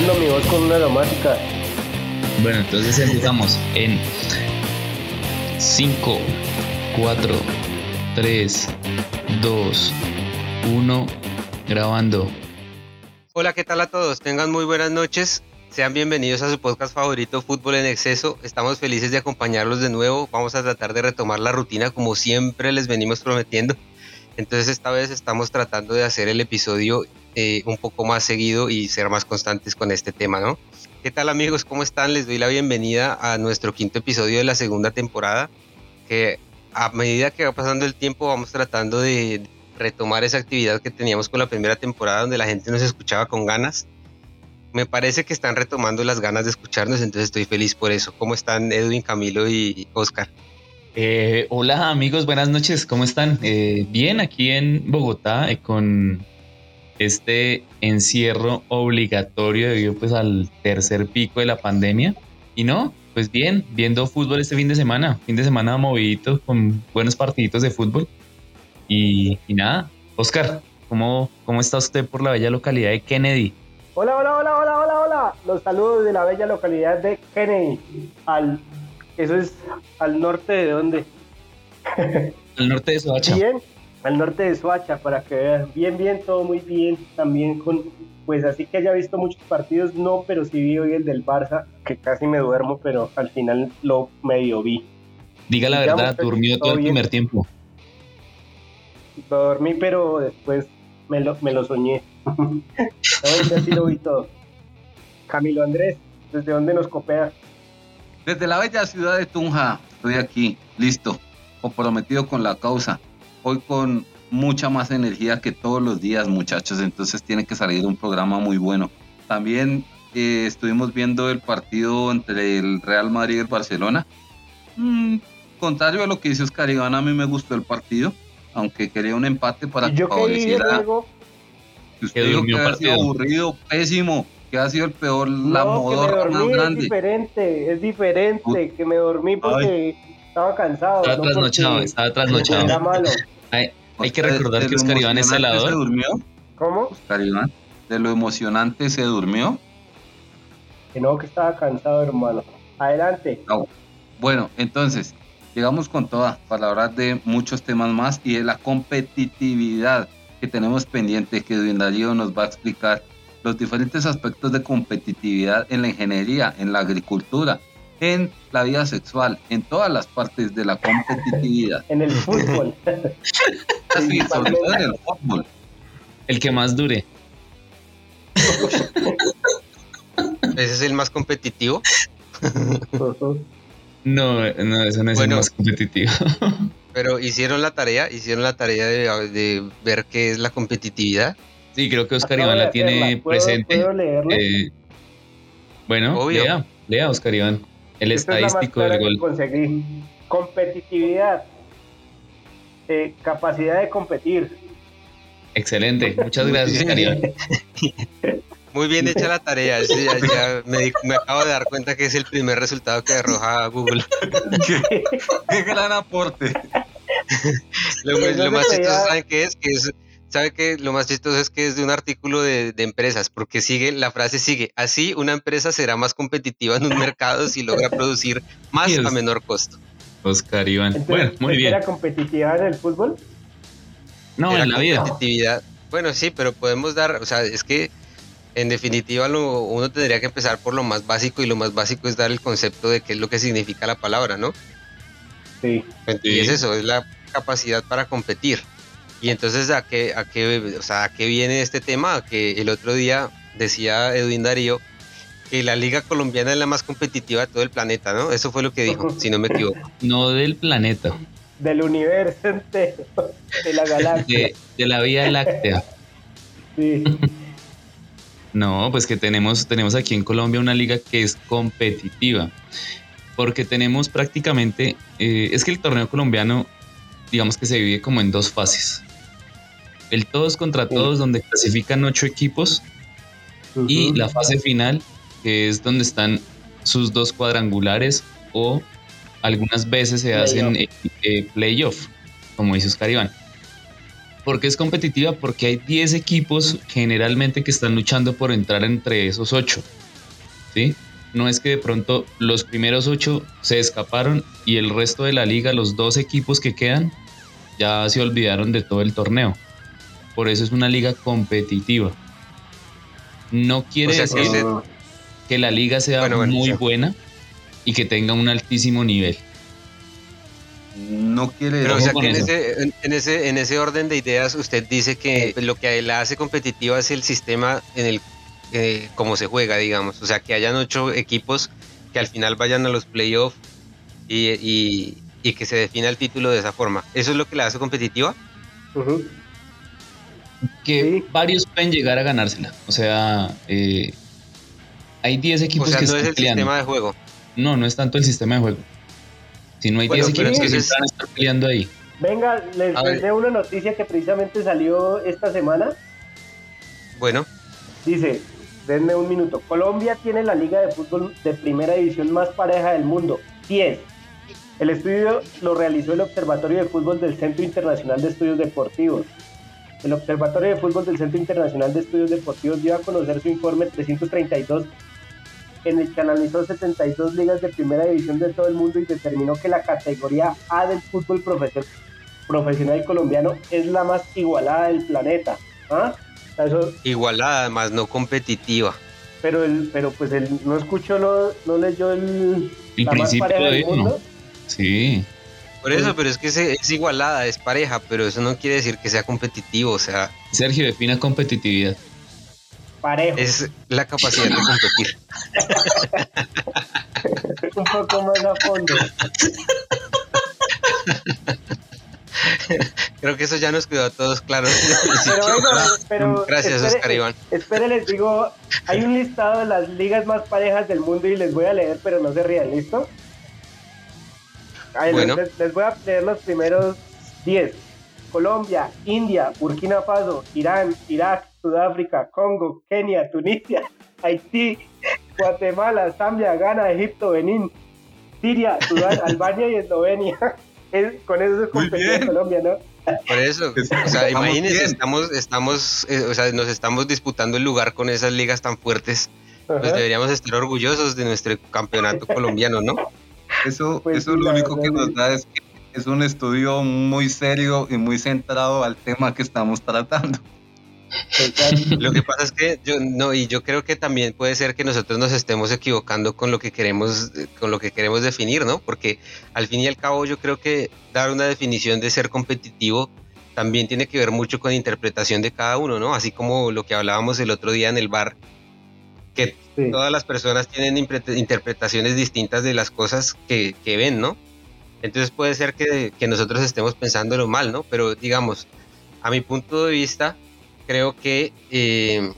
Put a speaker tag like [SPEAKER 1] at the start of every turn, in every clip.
[SPEAKER 1] mi voz con una aromática.
[SPEAKER 2] Bueno, entonces empezamos en 5, 4, 3, 2, 1, grabando.
[SPEAKER 3] Hola, ¿qué tal a todos? Tengan muy buenas noches. Sean bienvenidos a su podcast favorito, Fútbol en Exceso. Estamos felices de acompañarlos de nuevo. Vamos a tratar de retomar la rutina como siempre les venimos prometiendo. Entonces esta vez estamos tratando de hacer el episodio eh, un poco más seguido y ser más constantes con este tema, ¿no? ¿Qué tal amigos? ¿Cómo están? Les doy la bienvenida a nuestro quinto episodio de la segunda temporada, que a medida que va pasando el tiempo vamos tratando de retomar esa actividad que teníamos con la primera temporada donde la gente nos escuchaba con ganas me parece que están retomando las ganas de escucharnos, entonces estoy feliz por eso. ¿Cómo están Edwin, Camilo y Oscar?
[SPEAKER 2] Eh, hola amigos, buenas noches, ¿cómo están? Eh, bien, aquí en Bogotá con este encierro obligatorio debido pues al tercer pico de la pandemia. Y no, pues bien, viendo fútbol este fin de semana, fin de semana movidito con buenos partiditos de fútbol. Y, nada, Oscar, ¿cómo, ¿cómo está usted por la bella localidad de Kennedy?
[SPEAKER 1] Hola, hola, hola, hola, hola, hola. Los saludos de la bella localidad de Kennedy. Al, eso es al norte de dónde?
[SPEAKER 2] al norte de Soacha.
[SPEAKER 1] Bien, al norte de Soacha, para que vean. Bien, bien, todo muy bien. También con, pues así que haya visto muchos partidos, no, pero sí vi hoy el del Barça, que casi me duermo, pero al final lo medio vi.
[SPEAKER 2] Diga la verdad, durmió todo el primer tiempo.
[SPEAKER 1] Dormí, pero después me lo, me lo soñé. así lo vi todo. Camilo Andrés, ¿desde dónde nos copea?
[SPEAKER 4] Desde la bella ciudad de Tunja, estoy aquí, listo, comprometido con la causa. Hoy con mucha más energía que todos los días, muchachos, entonces tiene que salir un programa muy bueno. También eh, estuvimos viendo el partido entre el Real Madrid y el Barcelona. Mm, contrario a lo que dice Oscar Iván, a mí me gustó el partido aunque quería un empate para
[SPEAKER 1] que favoreciera.
[SPEAKER 4] Que usted dijo que ha sido aburrido, pésimo, que ha sido el peor, la modorra más grande.
[SPEAKER 1] Es diferente, es diferente, que me dormí porque estaba cansado.
[SPEAKER 2] Estaba trasnochado, estaba trasnochado. Era malo. Hay, hay que recordar que Oscar Iván es celador.
[SPEAKER 4] ¿Se durmió?
[SPEAKER 1] ¿Cómo?
[SPEAKER 4] Oscar Iván, de lo emocionante se durmió.
[SPEAKER 1] Que no, que estaba cansado, hermano. Adelante.
[SPEAKER 4] Bueno, entonces, llegamos con toda para hablar de muchos temas más y de la competitividad que tenemos pendiente, que Edwin Darío nos va a explicar los diferentes aspectos de competitividad en la ingeniería, en la agricultura, en la vida sexual, en todas las partes de la competitividad.
[SPEAKER 1] en el fútbol.
[SPEAKER 4] sí, sobre todo en el fútbol.
[SPEAKER 2] El que más dure.
[SPEAKER 3] ¿Ese es el más competitivo?
[SPEAKER 2] No, no, eso no es el más competitivo.
[SPEAKER 3] Pero hicieron la tarea, hicieron la tarea de, ver qué es la competitividad.
[SPEAKER 2] Sí, creo que Oscar Iván la tiene presente. Eh, bueno, lea, lea Oscar Iván, el estadístico del gol.
[SPEAKER 1] Competitividad, eh, capacidad de competir.
[SPEAKER 2] Excelente, muchas gracias, Iván.
[SPEAKER 3] Muy bien hecha la tarea. ya, me, acabo de dar cuenta que es el primer resultado que arroja Google.
[SPEAKER 4] ¿Qué, gran aporte.
[SPEAKER 3] lo, más chistoso, ¿saben qué es? Que es ¿Sabe que lo más chistoso es que es de un artículo de, empresas? Porque sigue, la frase sigue, así una empresa será más competitiva en un mercado si logra producir más a menor costo.
[SPEAKER 2] Oscar Iván. bueno, muy bien.
[SPEAKER 1] ¿Era competitiva en el fútbol?
[SPEAKER 2] No, en la vida.
[SPEAKER 3] Competitividad. Bueno, sí, pero podemos dar, o sea, es que en definitiva uno tendría que empezar por lo más básico y lo más básico es dar el concepto de qué es lo que significa la palabra, ¿no?
[SPEAKER 1] Sí.
[SPEAKER 3] Y es eso, es la capacidad para competir. Y entonces, ¿a qué, a qué, o sea, ¿a qué viene este tema? Que el otro día decía Edwin Darío que la liga colombiana es la más competitiva de todo el planeta, ¿no? Eso fue lo que dijo, si no me equivoco.
[SPEAKER 2] No del planeta.
[SPEAKER 1] Del universo entero, de la galaxia.
[SPEAKER 2] de la Vía Láctea.
[SPEAKER 1] Sí.
[SPEAKER 2] No, pues que tenemos, tenemos aquí en Colombia una liga que es competitiva, porque tenemos prácticamente, eh, es que el torneo colombiano, digamos que se divide como en dos fases. El todos contra todos, donde clasifican ocho equipos, y la fase final, que es donde están sus dos cuadrangulares o algunas veces se hacen eh, eh, playoff, como dice Oscar Iván. ¿Por qué es competitiva? Porque hay 10 equipos generalmente que están luchando por entrar entre esos 8. ¿Sí? No es que de pronto los primeros 8 se escaparon y el resto de la liga, los dos equipos que quedan, ya se olvidaron de todo el torneo. Por eso es una liga competitiva. No quiere decir que, la liga sea muy buena y que tenga un altísimo nivel.
[SPEAKER 4] No quiere
[SPEAKER 3] Pero o sea que en ese, en, ese, en ese orden de ideas usted dice que lo que la hace competitiva es el sistema en el eh, cómo se juega, digamos. O sea, que hayan ocho equipos que al final vayan a los playoffs y, y, que se defina el título de esa forma. ¿Eso es lo que la hace competitiva?
[SPEAKER 2] Que varios pueden llegar a ganársela. O sea, eh, hay 10 equipos o sea, no es el
[SPEAKER 3] sistema de juego.
[SPEAKER 2] No, no es tanto el sistema de juego. Si no hay 10 equipos que están peleando ahí.
[SPEAKER 1] Venga, les, les una noticia que precisamente salió esta semana.
[SPEAKER 3] Bueno.
[SPEAKER 1] Dice, denme un minuto. Colombia tiene la liga de fútbol de primera división más pareja del mundo, 10. El estudio lo realizó el Observatorio de Fútbol del Centro Internacional de Estudios Deportivos. El Observatorio de Fútbol del Centro Internacional de Estudios Deportivos dio a conocer su informe 332 en el que analizó 72 ligas de primera división de todo el mundo y determinó que la categoría A del fútbol profesional colombiano es la más igualada del planeta. ¿Ah?
[SPEAKER 3] Igualada, más no competitiva.
[SPEAKER 1] Pero el, pero pues él no escuchó, no, no leyó el,
[SPEAKER 2] el principio de mundo. Sí.
[SPEAKER 3] Por eso, pero es que es, igualada, es pareja, pero eso no quiere decir que sea competitivo, o sea.
[SPEAKER 2] Sergio defina competitividad.
[SPEAKER 1] Parejo.
[SPEAKER 3] Es la capacidad de competir.
[SPEAKER 1] Un poco más a fondo.
[SPEAKER 3] Creo que eso ya nos quedó a todos claros.
[SPEAKER 1] Pero,
[SPEAKER 3] Gracias, Oscar Iván.
[SPEAKER 1] Espere, les digo, hay un listado de las ligas más parejas del mundo y les voy a leer, pero no se rían, ¿listo? Bueno. les, voy a leer los primeros 10. Colombia, India, Burkina Faso, Irán, Irak, Sudáfrica, Congo, Kenia, Tunisia, Haití, Guatemala, Zambia, Ghana, Egipto, Benín, Siria, Sudán, Albania y Eslovenia con eso es competir Colombia, ¿no?
[SPEAKER 3] Por eso, o sea, imagínense, estamos, estamos, eh, o sea, nos estamos disputando el lugar con esas ligas tan fuertes. Pues deberíamos estar orgullosos de nuestro campeonato colombiano, ¿no?
[SPEAKER 4] Eso, pues eso lo único que nos da es que es un estudio muy serio y muy centrado al tema que estamos tratando.
[SPEAKER 3] Lo que pasa es que yo no y yo creo que también puede ser que nosotros nos estemos equivocando con lo que queremos con lo que queremos definir, ¿no? Porque al fin y al cabo yo creo que dar una definición de ser competitivo también tiene que ver mucho con interpretación de cada uno, ¿no? Así como lo que hablábamos el otro día en el bar que todas las personas tienen interpretaciones distintas de las cosas que, que ven, ¿no? Entonces puede ser que, que nosotros estemos pensándolo mal, ¿no? Pero digamos, a mi punto de vista, creo que, eh,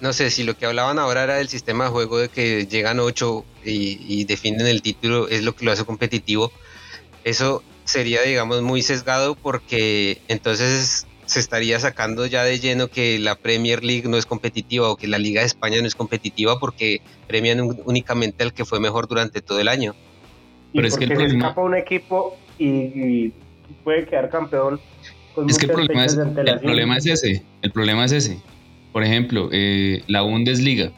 [SPEAKER 3] no sé, si lo que hablaban ahora era del sistema de juego de que llegan ocho y, definen el título, es lo que lo hace competitivo, eso sería, digamos, muy sesgado porque entonces se estaría sacando ya de lleno que la Premier League no es competitiva o que la Liga de España no es competitiva porque premian únicamente al que fue mejor durante todo el año.
[SPEAKER 1] Pero es que el problema... escapa un equipo y puede quedar campeón
[SPEAKER 2] es que el problema es, el problema es ese. El problema es ese. Por ejemplo, eh, la Bundesliga.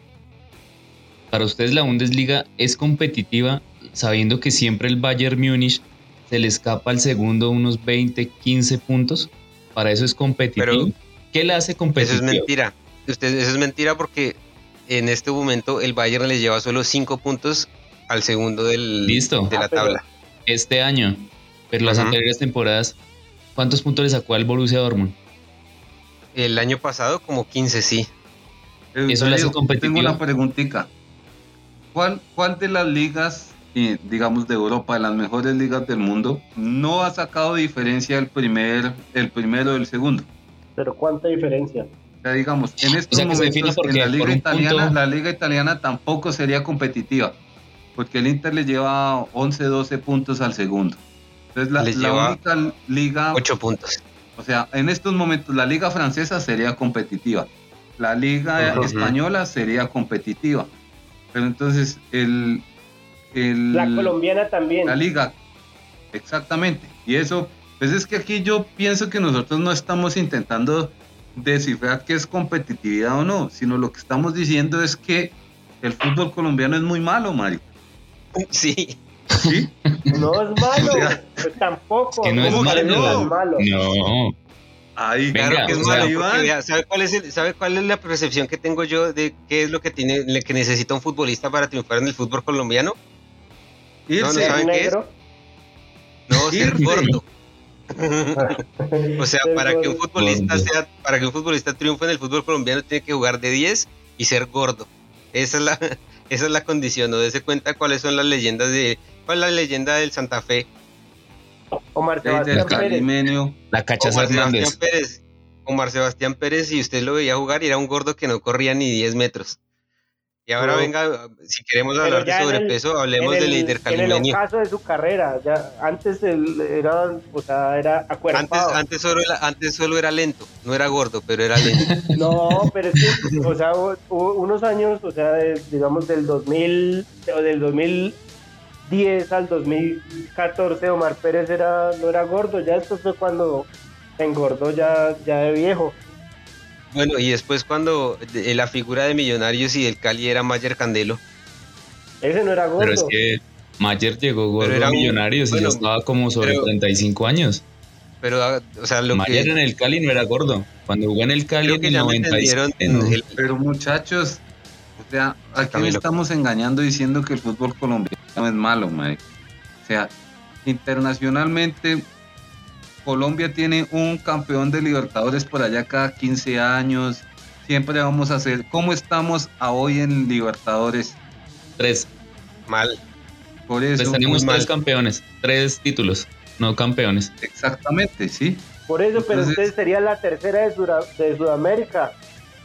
[SPEAKER 2] Para ustedes la Bundesliga es competitiva sabiendo que siempre el Bayern Múnich se le escapa al segundo unos 20, 15 puntos. Para eso es competitivo. ¿Qué le hace competitivo?
[SPEAKER 3] Eso es mentira. Usted, eso es mentira porque en este momento el Bayern le lleva solo 5 puntos al segundo del,
[SPEAKER 2] Listo.
[SPEAKER 3] de la ah, tabla.
[SPEAKER 2] Este año, pero las anteriores temporadas ¿Cuántos puntos le sacó al Borussia Dortmund?
[SPEAKER 3] El año pasado como 15, sí.
[SPEAKER 2] Eso le hace competitivo.
[SPEAKER 4] Tengo una preguntita. ¿Cuál, ¿Cuál de las ligas, digamos de Europa, de las mejores ligas del mundo, no ha sacado diferencia el primer, el primero del segundo?
[SPEAKER 1] Pero ¿cuánta diferencia?
[SPEAKER 4] O sea, digamos, en estos momentos en la liga italiana, la liga italiana tampoco sería competitiva, porque el Inter le lleva 11, 12 puntos al segundo. Entonces la, única liga...
[SPEAKER 3] 8 puntos.
[SPEAKER 4] O sea, en estos momentos la liga francesa sería competitiva. La liga española sería competitiva. Pero entonces el,
[SPEAKER 1] La colombiana también.
[SPEAKER 4] La liga, exactamente. Y eso Pues es que aquí yo pienso que nosotros no estamos intentando descifrar qué es competitividad o no, sino lo que estamos diciendo es que el fútbol colombiano es muy malo, Mari.
[SPEAKER 3] Sí.
[SPEAKER 4] ¿Sí?
[SPEAKER 1] No es malo,
[SPEAKER 4] O sea,
[SPEAKER 1] pues tampoco.
[SPEAKER 2] que no es
[SPEAKER 1] ¿Cómo que
[SPEAKER 2] malo?
[SPEAKER 1] no es malo?
[SPEAKER 2] No,
[SPEAKER 4] Ahí,
[SPEAKER 2] Venga,
[SPEAKER 3] Claro que es
[SPEAKER 2] sea,
[SPEAKER 3] malo,
[SPEAKER 4] Iván.
[SPEAKER 3] porque vea, ¿sabe cuál, es el- ¿sabe cuál es la percepción que tengo yo de qué es lo que tiene le- que necesita un futbolista para triunfar en el fútbol colombiano?
[SPEAKER 4] Irse.
[SPEAKER 3] no, no
[SPEAKER 1] ¿Ser
[SPEAKER 3] ¿saben qué es? No, ser gordo. O sea,
[SPEAKER 1] Ser
[SPEAKER 3] para que un futbolista sea, para que un futbolista triunfe en el fútbol colombiano tiene que jugar de 10 y ser gordo. Esa es la, esa es la condición, no dése cuenta cuáles son las leyendas de, cuál es la leyenda del Santa Fe,
[SPEAKER 1] Omar Sebastián Pérez.
[SPEAKER 2] la Cachas
[SPEAKER 3] Omar Sebastián. Pérez. Omar Sebastián Pérez, y usted lo veía jugar y era un gordo que no corría ni 10 metros. Y ahora
[SPEAKER 1] No.
[SPEAKER 3] venga, si queremos
[SPEAKER 1] Pero
[SPEAKER 3] hablar de
[SPEAKER 1] en el-
[SPEAKER 3] sobrepeso, hablemos
[SPEAKER 1] en
[SPEAKER 3] del
[SPEAKER 1] el,
[SPEAKER 3] intercalimenio.
[SPEAKER 1] En el ocaso de su carrera, ya antes él era, o sea, era
[SPEAKER 3] Antes,
[SPEAKER 1] acuerpado.
[SPEAKER 3] antes, solo era, antes solo era lento, no era gordo, pero era lento.
[SPEAKER 1] No, pero es que, o sea, hubo- hubo unos años, o sea, de- digamos del 2000 o del 2010 al 2014, Omar Pérez era no era gordo, ya esto fue cuando engordó ya ya de viejo.
[SPEAKER 3] Bueno, y después cuando de- la figura de Millonarios y del Cali era Mayer Candelo.
[SPEAKER 1] Ese no era gordo.
[SPEAKER 2] Pero es que Mayer llegó gordo
[SPEAKER 3] era
[SPEAKER 2] a Millonarios y ya estaba como sobre
[SPEAKER 3] pero-
[SPEAKER 2] 35 años.
[SPEAKER 3] Pero, ah, o sea, lo
[SPEAKER 2] Mayer
[SPEAKER 3] que
[SPEAKER 2] en el Cali no era gordo. Cuando jugó en el Cali en el
[SPEAKER 3] ya me
[SPEAKER 2] 97,
[SPEAKER 3] entendieron.
[SPEAKER 2] no.
[SPEAKER 3] el-
[SPEAKER 4] Pero muchachos, o sea, aquí
[SPEAKER 3] Camilo.
[SPEAKER 4] estamos engañando diciendo que el fútbol colombiano es malo, Mike. O sea, internacionalmente Colombia tiene un campeón de Libertadores por allá cada 15 años. Siempre vamos a hacer. ¿Cómo estamos a hoy en Libertadores?
[SPEAKER 2] Tres.
[SPEAKER 3] mal.
[SPEAKER 4] Por eso.
[SPEAKER 2] Pues tenemos tres
[SPEAKER 3] mal.
[SPEAKER 2] campeones, tres títulos, no campeones.
[SPEAKER 4] Exactamente, sí.
[SPEAKER 1] Por eso, pero usted sería la tercera de, Sura- de Sudamérica.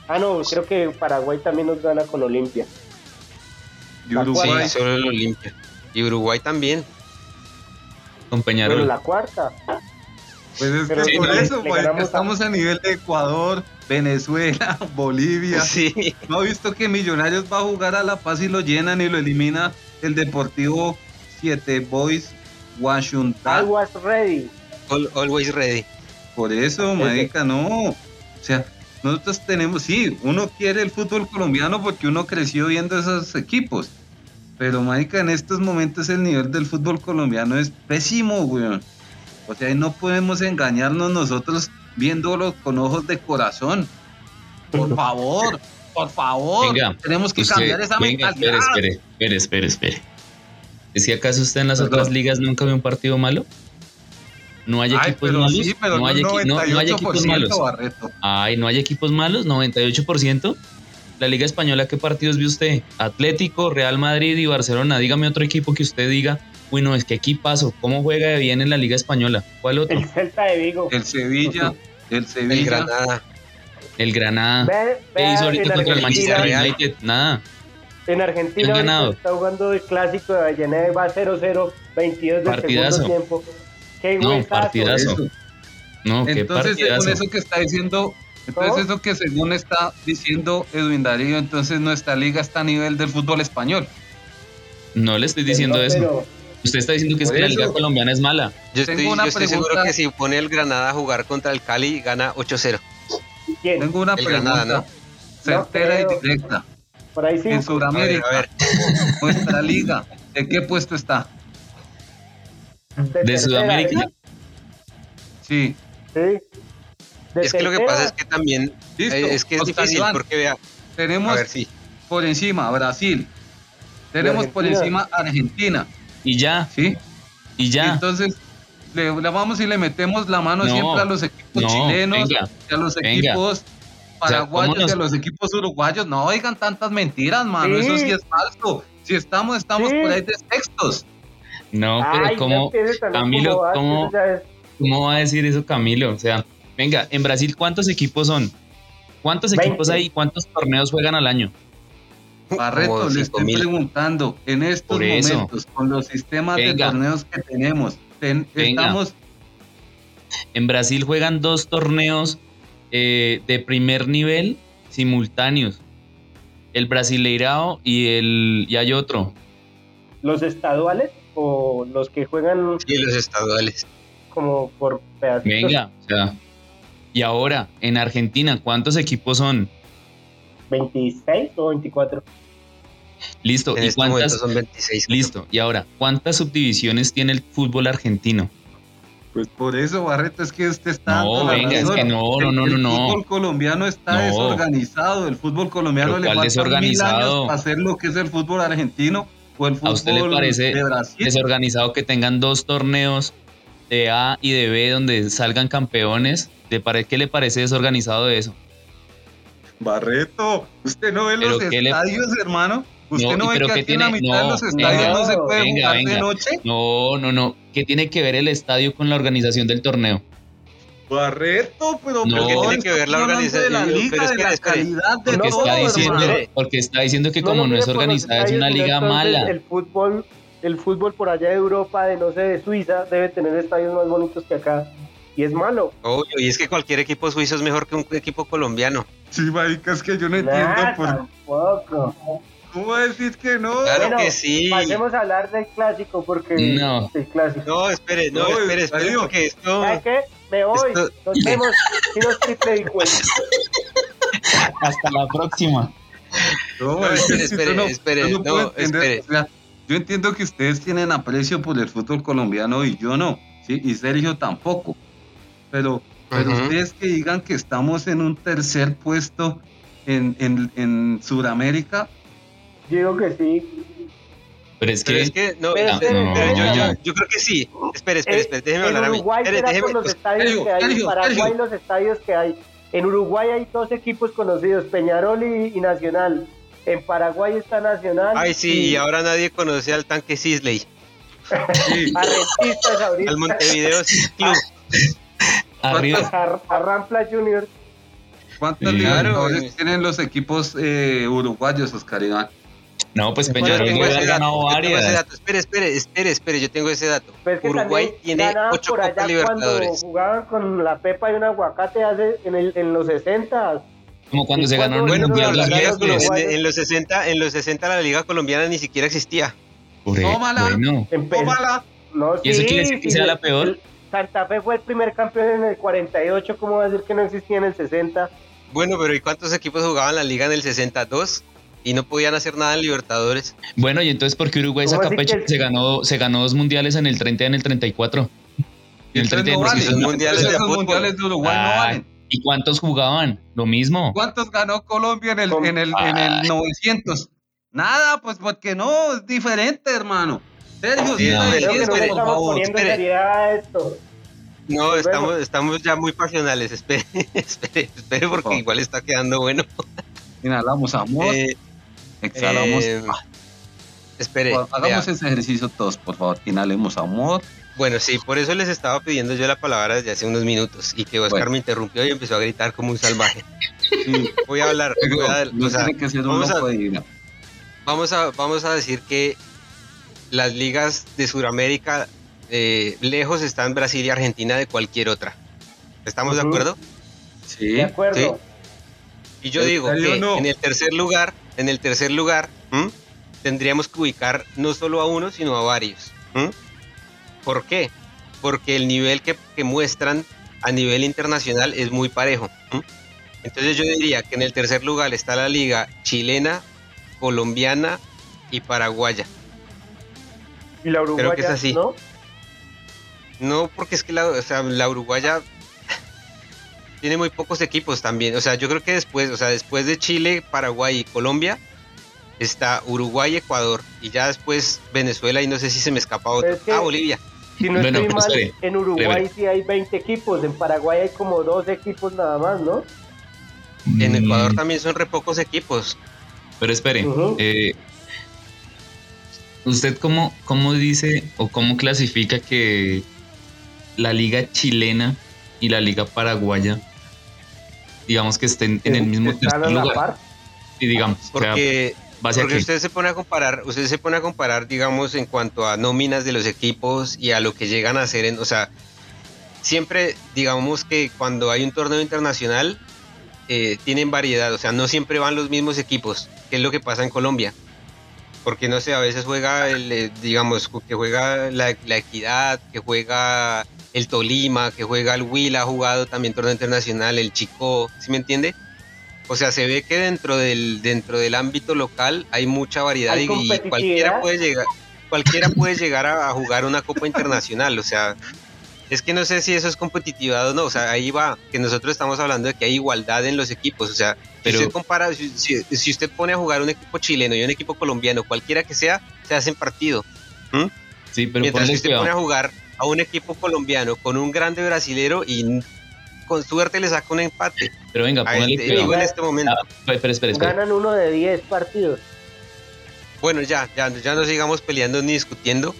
[SPEAKER 1] Ah, no, creo que Paraguay también nos gana con Olimpia.
[SPEAKER 4] Y
[SPEAKER 1] La
[SPEAKER 3] Sí,
[SPEAKER 4] Uruguay.
[SPEAKER 3] solo el Olimpia. Y Uruguay también.
[SPEAKER 2] Con
[SPEAKER 1] Pero
[SPEAKER 2] Peñarol.
[SPEAKER 1] la cuarta.
[SPEAKER 4] Pues es
[SPEAKER 1] Pero
[SPEAKER 4] que
[SPEAKER 2] sí,
[SPEAKER 4] por
[SPEAKER 2] no,
[SPEAKER 4] eso, pues,
[SPEAKER 1] a-
[SPEAKER 4] estamos a nivel de Ecuador, Venezuela, Bolivia.
[SPEAKER 3] Sí.
[SPEAKER 4] ¿No ha visto que Millonarios va a jugar a La Paz y lo llenan y lo elimina el Deportivo Siete Boys
[SPEAKER 1] I
[SPEAKER 4] Washington?
[SPEAKER 1] was ready.
[SPEAKER 3] Al- always ready.
[SPEAKER 4] Por eso, marica, no. O sea, nosotros tenemos, sí, uno quiere el fútbol colombiano porque uno creció viendo esos equipos. Pero, marica, en estos momentos el nivel del fútbol colombiano es pésimo, weón. O sea, y no podemos engañarnos nosotros viéndolo con ojos de corazón. Por favor, por favor.
[SPEAKER 2] Venga,
[SPEAKER 4] tenemos que
[SPEAKER 2] Usted-
[SPEAKER 4] cambiar esa
[SPEAKER 2] venga,
[SPEAKER 4] mentalidad.
[SPEAKER 2] espere, espere, espere, espere, espere. ¿Es que acaso usted en las
[SPEAKER 4] Perdón.
[SPEAKER 2] otras ligas nunca vio un partido malo? ¿No hay
[SPEAKER 4] Ay,
[SPEAKER 2] equipos
[SPEAKER 4] pero
[SPEAKER 2] malos?
[SPEAKER 4] sí, pero
[SPEAKER 2] no, hay
[SPEAKER 4] no
[SPEAKER 2] equi- no- no hay equipos
[SPEAKER 4] 98%,
[SPEAKER 2] malos.
[SPEAKER 4] Barreto.
[SPEAKER 2] Ay, no hay equipos malos, 98%. La Liga Española, ¿qué partidos vio usted? Atlético, Real Madrid y Barcelona. Dígame otro equipo que usted diga, uy, no, es que equipazo, ¿cómo juega de bien en la Liga Española? ¿Cuál otro?
[SPEAKER 1] El Celta de Vigo.
[SPEAKER 4] El Sevilla, el
[SPEAKER 3] El
[SPEAKER 4] Sevilla.
[SPEAKER 3] Granada.
[SPEAKER 2] El Granada.
[SPEAKER 1] Ve-
[SPEAKER 2] ¿Qué
[SPEAKER 1] vea,
[SPEAKER 2] hizo ahorita el Manchester United? Nada.
[SPEAKER 1] en Argentina
[SPEAKER 2] ganado.
[SPEAKER 1] está jugando el clásico de Avellaneda va 0-0, 22 del
[SPEAKER 2] Partidazo.
[SPEAKER 1] segundo tiempo. Qué
[SPEAKER 2] No,
[SPEAKER 1] huesazo.
[SPEAKER 2] partidazo. No, qué
[SPEAKER 4] Entonces, según
[SPEAKER 2] partidazo.
[SPEAKER 4] eso que está diciendo, entonces
[SPEAKER 1] ¿Cómo?
[SPEAKER 4] eso que según está diciendo Edwin Darío, entonces nuestra liga está a nivel del fútbol español.
[SPEAKER 2] No le estoy diciendo
[SPEAKER 1] No,
[SPEAKER 2] eso. Usted está diciendo que es que la. Liga Colombiana es mala.
[SPEAKER 3] Yo
[SPEAKER 4] Tengo
[SPEAKER 3] estoy,
[SPEAKER 4] una
[SPEAKER 3] yo estoy seguro que si pone el Granada a jugar contra el Cali, gana 8-0.
[SPEAKER 1] ¿Quién?
[SPEAKER 4] Tengo una
[SPEAKER 3] El
[SPEAKER 4] pregunta
[SPEAKER 3] Granada, ¿no?
[SPEAKER 4] certera
[SPEAKER 1] No
[SPEAKER 4] y directa.
[SPEAKER 1] Por ahí sí.
[SPEAKER 4] En
[SPEAKER 3] A ver,
[SPEAKER 4] Sudamérica,
[SPEAKER 3] a ver.
[SPEAKER 4] nuestra liga, ¿de qué puesto está?
[SPEAKER 1] De,
[SPEAKER 2] Sudamérica.
[SPEAKER 4] Sí,
[SPEAKER 1] Sí. De
[SPEAKER 3] Es que lo que pasa es que también
[SPEAKER 4] listo.
[SPEAKER 3] eh, es que es difícil
[SPEAKER 4] Iván,
[SPEAKER 3] porque vea,
[SPEAKER 4] tenemos
[SPEAKER 3] ver sí.
[SPEAKER 4] por encima Brasil, tenemos por encima Argentina,
[SPEAKER 2] Y ya,
[SPEAKER 4] ¿sí?
[SPEAKER 2] y ya.
[SPEAKER 4] Entonces, le, le vamos y le metemos la mano
[SPEAKER 2] No,
[SPEAKER 4] siempre a los equipos
[SPEAKER 2] no,
[SPEAKER 4] chilenos,
[SPEAKER 2] venga,
[SPEAKER 4] y a los
[SPEAKER 2] venga.
[SPEAKER 4] equipos paraguayos
[SPEAKER 2] ¿cómo nos-
[SPEAKER 4] y a los equipos uruguayos. No oigan tantas mentiras, mano.
[SPEAKER 1] Sí.
[SPEAKER 4] Eso sí es falso. Si estamos, estamos
[SPEAKER 1] Sí.
[SPEAKER 4] por ahí de sextos.
[SPEAKER 2] No, pero
[SPEAKER 1] Ay,
[SPEAKER 2] ¿cómo, Camilo,
[SPEAKER 1] como vas,
[SPEAKER 2] cómo- ¿cómo va a decir eso Camilo? O sea, venga, en Brasil, ¿cuántos equipos son? ¿Cuántos equipos hay y cuántos torneos juegan al año?
[SPEAKER 4] Barreto, le estoy
[SPEAKER 3] mil.
[SPEAKER 4] preguntando, en estos momentos, con los sistemas de torneos que tenemos, ten- estamos
[SPEAKER 2] En Brasil juegan dos torneos eh, de primer nivel simultáneos. El Brasileirao y el y hay otro.
[SPEAKER 1] los estaduales o los que juegan
[SPEAKER 3] Y los estaduales.
[SPEAKER 1] como por pedacitos.
[SPEAKER 2] Venga, o sea. Y ahora, en Argentina, ¿cuántos equipos son?
[SPEAKER 1] 26 o 24.
[SPEAKER 2] Listo.
[SPEAKER 3] En
[SPEAKER 2] ¿Y
[SPEAKER 3] este
[SPEAKER 2] cuántas?
[SPEAKER 3] son 26.
[SPEAKER 2] Listo. Y ahora, ¿cuántas subdivisiones tiene el fútbol argentino?
[SPEAKER 4] Pues por eso, Barreto, es que usted está.
[SPEAKER 2] No, venga, es que no, no, no,
[SPEAKER 4] El
[SPEAKER 2] no, no.
[SPEAKER 4] fútbol colombiano está
[SPEAKER 2] No.
[SPEAKER 4] desorganizado. El fútbol colombiano le
[SPEAKER 2] ¿cuál
[SPEAKER 4] falta mil
[SPEAKER 2] desorganizado?
[SPEAKER 4] años para hacer lo que es el fútbol argentino o el fútbol
[SPEAKER 2] ¿A usted le parece
[SPEAKER 4] de Brasil.
[SPEAKER 2] desorganizado que tengan dos torneos de A y de B donde salgan campeones? ¿Le pare- ¿Qué le parece desorganizado de eso?
[SPEAKER 4] Barreto, usted no ve
[SPEAKER 2] ¿Pero
[SPEAKER 4] los
[SPEAKER 2] le-
[SPEAKER 4] estadios, hermano. Usted
[SPEAKER 2] No,
[SPEAKER 4] no,
[SPEAKER 2] ¿y
[SPEAKER 4] ve
[SPEAKER 2] pero
[SPEAKER 4] que aquí en la
[SPEAKER 2] tiene?
[SPEAKER 4] mitad de
[SPEAKER 2] No,
[SPEAKER 4] los estadios
[SPEAKER 1] venga,
[SPEAKER 4] no se puede
[SPEAKER 2] venga,
[SPEAKER 4] jugar de noche.
[SPEAKER 2] No, no, no. ¿Qué tiene que ver el estadio con la organización del torneo?
[SPEAKER 4] Barreto, pero
[SPEAKER 2] No.
[SPEAKER 4] por
[SPEAKER 2] ¿Qué
[SPEAKER 3] tiene que ver la
[SPEAKER 4] hablando de la
[SPEAKER 3] organización?
[SPEAKER 4] liga,
[SPEAKER 3] Pero
[SPEAKER 4] de
[SPEAKER 3] espere,
[SPEAKER 4] la
[SPEAKER 3] espere.
[SPEAKER 4] calidad de
[SPEAKER 2] Porque
[SPEAKER 1] No,
[SPEAKER 2] está diciendo,
[SPEAKER 4] hermano.
[SPEAKER 2] porque está diciendo que
[SPEAKER 1] No
[SPEAKER 2] como no
[SPEAKER 1] mire
[SPEAKER 2] es organizada, es una liga mala.
[SPEAKER 1] El fútbol, el fútbol por allá de Europa, de no sé, de Suiza, debe tener estadios más bonitos que acá. Y es malo.
[SPEAKER 3] Obvio, y es que cualquier equipo suizo es mejor que un equipo colombiano.
[SPEAKER 4] Sí, marica, es que yo no entiendo
[SPEAKER 1] Nah,
[SPEAKER 4] por
[SPEAKER 1] tampoco.
[SPEAKER 4] cómo decir que no.
[SPEAKER 3] Claro
[SPEAKER 1] Bueno,
[SPEAKER 3] que sí.
[SPEAKER 1] Pasemos a hablar del clásico porque
[SPEAKER 2] No.
[SPEAKER 1] el clásico.
[SPEAKER 3] No, espere, no,
[SPEAKER 4] No,
[SPEAKER 3] espere, espere, porque esto...
[SPEAKER 1] ¿Sabes qué? Me voy.
[SPEAKER 3] Esto-
[SPEAKER 1] Nos vemos. Si nos triple y cuenta.
[SPEAKER 2] Hasta la próxima.
[SPEAKER 4] No,
[SPEAKER 3] espere, espere,
[SPEAKER 4] no-
[SPEAKER 3] espere, no, espere.
[SPEAKER 4] o sea, yo entiendo que ustedes tienen aprecio por el fútbol colombiano y yo no, ¿sí? y Sergio tampoco. Pero, pero ustedes que digan que estamos en un tercer puesto en, en, en Sudamérica,
[SPEAKER 1] Yo digo que sí.
[SPEAKER 2] Pero es
[SPEAKER 3] Pero
[SPEAKER 2] que,
[SPEAKER 3] es que, no,
[SPEAKER 1] Pero
[SPEAKER 3] no, yo, creo que sí. Espere, espere,
[SPEAKER 1] Eh,
[SPEAKER 3] espere, déjeme hablar a mí. Déjeme,
[SPEAKER 1] los
[SPEAKER 3] pues,
[SPEAKER 1] estadios que hay. En Paraguay los estadios que hay. En Uruguay hay dos equipos conocidos, Peñarol y, y Nacional. En Paraguay está Nacional.
[SPEAKER 3] Ay, sí, y ahora nadie conoce al tanque Sisley,
[SPEAKER 4] sí,
[SPEAKER 1] Arrentistas ahorita.
[SPEAKER 3] al Montevideo Club.
[SPEAKER 2] arriba.
[SPEAKER 1] A, a Rampla Junior.
[SPEAKER 4] ¿cuántas
[SPEAKER 2] Sí.
[SPEAKER 4] libertadores
[SPEAKER 3] Claro.
[SPEAKER 4] tienen los equipos eh, uruguayos, Oscar Iván?
[SPEAKER 2] No, pues Peñarol
[SPEAKER 3] tengo
[SPEAKER 2] debe
[SPEAKER 3] ese dato,
[SPEAKER 2] ganado
[SPEAKER 3] yo tengo ese
[SPEAKER 2] varias.
[SPEAKER 3] dato. Espere, espere, espere, espere, yo tengo ese dato.
[SPEAKER 1] Pues que
[SPEAKER 3] Uruguay tiene ocho
[SPEAKER 1] por allá
[SPEAKER 3] Copas
[SPEAKER 1] cuando
[SPEAKER 3] Libertadores.
[SPEAKER 1] jugaban con la pepa y un aguacate hace en, el, en los 60.
[SPEAKER 2] Como cuando
[SPEAKER 1] ¿Y
[SPEAKER 2] se ganó
[SPEAKER 3] Bueno, pero
[SPEAKER 2] Mundial
[SPEAKER 3] la
[SPEAKER 1] a
[SPEAKER 3] liga,
[SPEAKER 1] los
[SPEAKER 2] Sub-20.
[SPEAKER 1] uruguayos?
[SPEAKER 3] en, en los 60, en los 60 la liga colombiana ni siquiera existía.
[SPEAKER 4] Tómala.
[SPEAKER 2] Bueno,
[SPEAKER 4] Tómala.
[SPEAKER 1] No,
[SPEAKER 2] ¿Y eso
[SPEAKER 1] sí,
[SPEAKER 2] quiere decir que
[SPEAKER 1] sí,
[SPEAKER 2] sea la peor?
[SPEAKER 1] Santa Fe fue el primer campeón en el 48, ¿cómo va a decir que no existía en el 60?
[SPEAKER 3] Bueno, pero ¿y cuántos equipos jugaban la liga en el 62? Y no podían hacer nada en Libertadores.
[SPEAKER 2] bueno, y entonces ¿por qué Uruguay
[SPEAKER 1] ¿Cómo
[SPEAKER 2] saca pecho
[SPEAKER 1] que-
[SPEAKER 2] se ganó, se ganó dos mundiales en el 30 y en el 34? En el 30 y en el
[SPEAKER 3] vale.
[SPEAKER 2] 34.
[SPEAKER 3] Esos mundiales de
[SPEAKER 4] Esos
[SPEAKER 3] fútbol.
[SPEAKER 4] mundiales de Uruguay no
[SPEAKER 2] Ah,
[SPEAKER 4] valen.
[SPEAKER 2] ¿Y cuántos jugaban? Lo mismo.
[SPEAKER 4] ¿Cuántos ganó Colombia en el, en el, en el 900? Nada, pues porque no, es diferente, hermano. Sergio,
[SPEAKER 3] Sí,
[SPEAKER 4] sí,
[SPEAKER 3] no,
[SPEAKER 1] que estamos
[SPEAKER 4] favor.
[SPEAKER 1] poniendo
[SPEAKER 3] espere.
[SPEAKER 1] seriedad a esto.
[SPEAKER 3] No,
[SPEAKER 1] Volvemos.
[SPEAKER 3] estamos, estamos ya muy pasionales. Espere, espere, espere, porque
[SPEAKER 4] favor.
[SPEAKER 3] igual está quedando bueno.
[SPEAKER 4] Inhalamos amor,
[SPEAKER 3] Eh,
[SPEAKER 4] exhalamos.
[SPEAKER 3] eh,
[SPEAKER 4] Ah,
[SPEAKER 3] espere,
[SPEAKER 4] hagamos
[SPEAKER 3] vea.
[SPEAKER 4] ese ejercicio todos, por favor. Inhalemos amor.
[SPEAKER 3] Bueno, sí, por eso les estaba pidiendo yo la palabra desde hace unos minutos y que Oscar
[SPEAKER 4] Bueno.
[SPEAKER 3] me interrumpió y empezó a gritar como un salvaje.
[SPEAKER 4] Sí,
[SPEAKER 3] Voy a hablar, voy a-
[SPEAKER 4] no
[SPEAKER 3] o sea, vamos a-
[SPEAKER 4] loco de vida.
[SPEAKER 3] vamos a, vamos a decir que las ligas de Sudamérica eh, lejos están Brasil y Argentina de cualquier otra. ¿Estamos de acuerdo?
[SPEAKER 4] Sí,
[SPEAKER 1] De acuerdo.
[SPEAKER 3] Y yo
[SPEAKER 4] ¿En
[SPEAKER 3] digo que
[SPEAKER 4] no?
[SPEAKER 3] en el tercer lugar, en el tercer lugar, ¿m? tendríamos que ubicar no solo a uno, sino a varios. ¿m? ¿Por qué? Porque el nivel que, que muestran a nivel internacional es muy parejo. ¿m? Entonces yo diría que en el tercer lugar está la liga chilena, colombiana y paraguaya.
[SPEAKER 1] Y la Uruguaya,
[SPEAKER 3] que es así.
[SPEAKER 1] ¿no?
[SPEAKER 3] No, porque es que la, o sea, la uruguaya tiene muy pocos equipos también. O sea, yo creo que después, o sea, después de Chile, Paraguay y Colombia, está Uruguay, Ecuador y ya después Venezuela y no sé si se me escapa otro.
[SPEAKER 1] Es que-
[SPEAKER 3] Ah, Bolivia.
[SPEAKER 1] Si no
[SPEAKER 2] Bueno,
[SPEAKER 1] estoy
[SPEAKER 2] pero
[SPEAKER 1] mal, en Uruguay sí hay 20 equipos, en Paraguay hay como dos equipos nada más, ¿no?
[SPEAKER 3] En
[SPEAKER 2] Mm,
[SPEAKER 3] Ecuador también son re pocos equipos.
[SPEAKER 2] Pero espere, eh, ¿usted cómo, cómo dice o cómo clasifica que la liga chilena y la liga paraguaya, digamos que estén en el mismo tercer
[SPEAKER 1] a la
[SPEAKER 2] lugar?
[SPEAKER 1] par.
[SPEAKER 2] Y digamos, o sea,
[SPEAKER 3] Porque, usted se pone a comparar, usted se pone a comparar, digamos, en cuanto a nóminas de los equipos y a lo que llegan a hacer en, o sea, siempre, digamos que cuando hay un torneo internacional, eh, tienen variedad, o sea, no siempre van los mismos equipos, que es lo que pasa en Colombia. Porque no sé, a veces juega, el, eh, digamos, que juega la, la equidad, que juega el Tolima, que juega el Will, ha jugado también torneo internacional, el Chico, ¿sí me entiende? O sea, se ve que dentro del, dentro del ámbito local hay mucha variedad y, cualquiera puede llegar, cualquiera puede llegar a, jugar una Copa Internacional. O sea, es que no sé si eso es competitividad o no. O sea, ahí va, que nosotros estamos hablando de que hay igualdad en los equipos. O sea, pero, si usted compara, si, usted pone a jugar un equipo chileno y un equipo colombiano, cualquiera que sea, se hacen partido.
[SPEAKER 2] Sí, pero
[SPEAKER 3] Mientras que usted pone a jugar a un equipo colombiano con un grande brasilero y con suerte le saca un empate.
[SPEAKER 2] Pero venga, póngale
[SPEAKER 3] este, en este momento.
[SPEAKER 2] Ah, espera, espera,
[SPEAKER 1] Ganan uno de 10 partidos.
[SPEAKER 3] Bueno, ya, ya, ya no sigamos peleando ni discutiendo.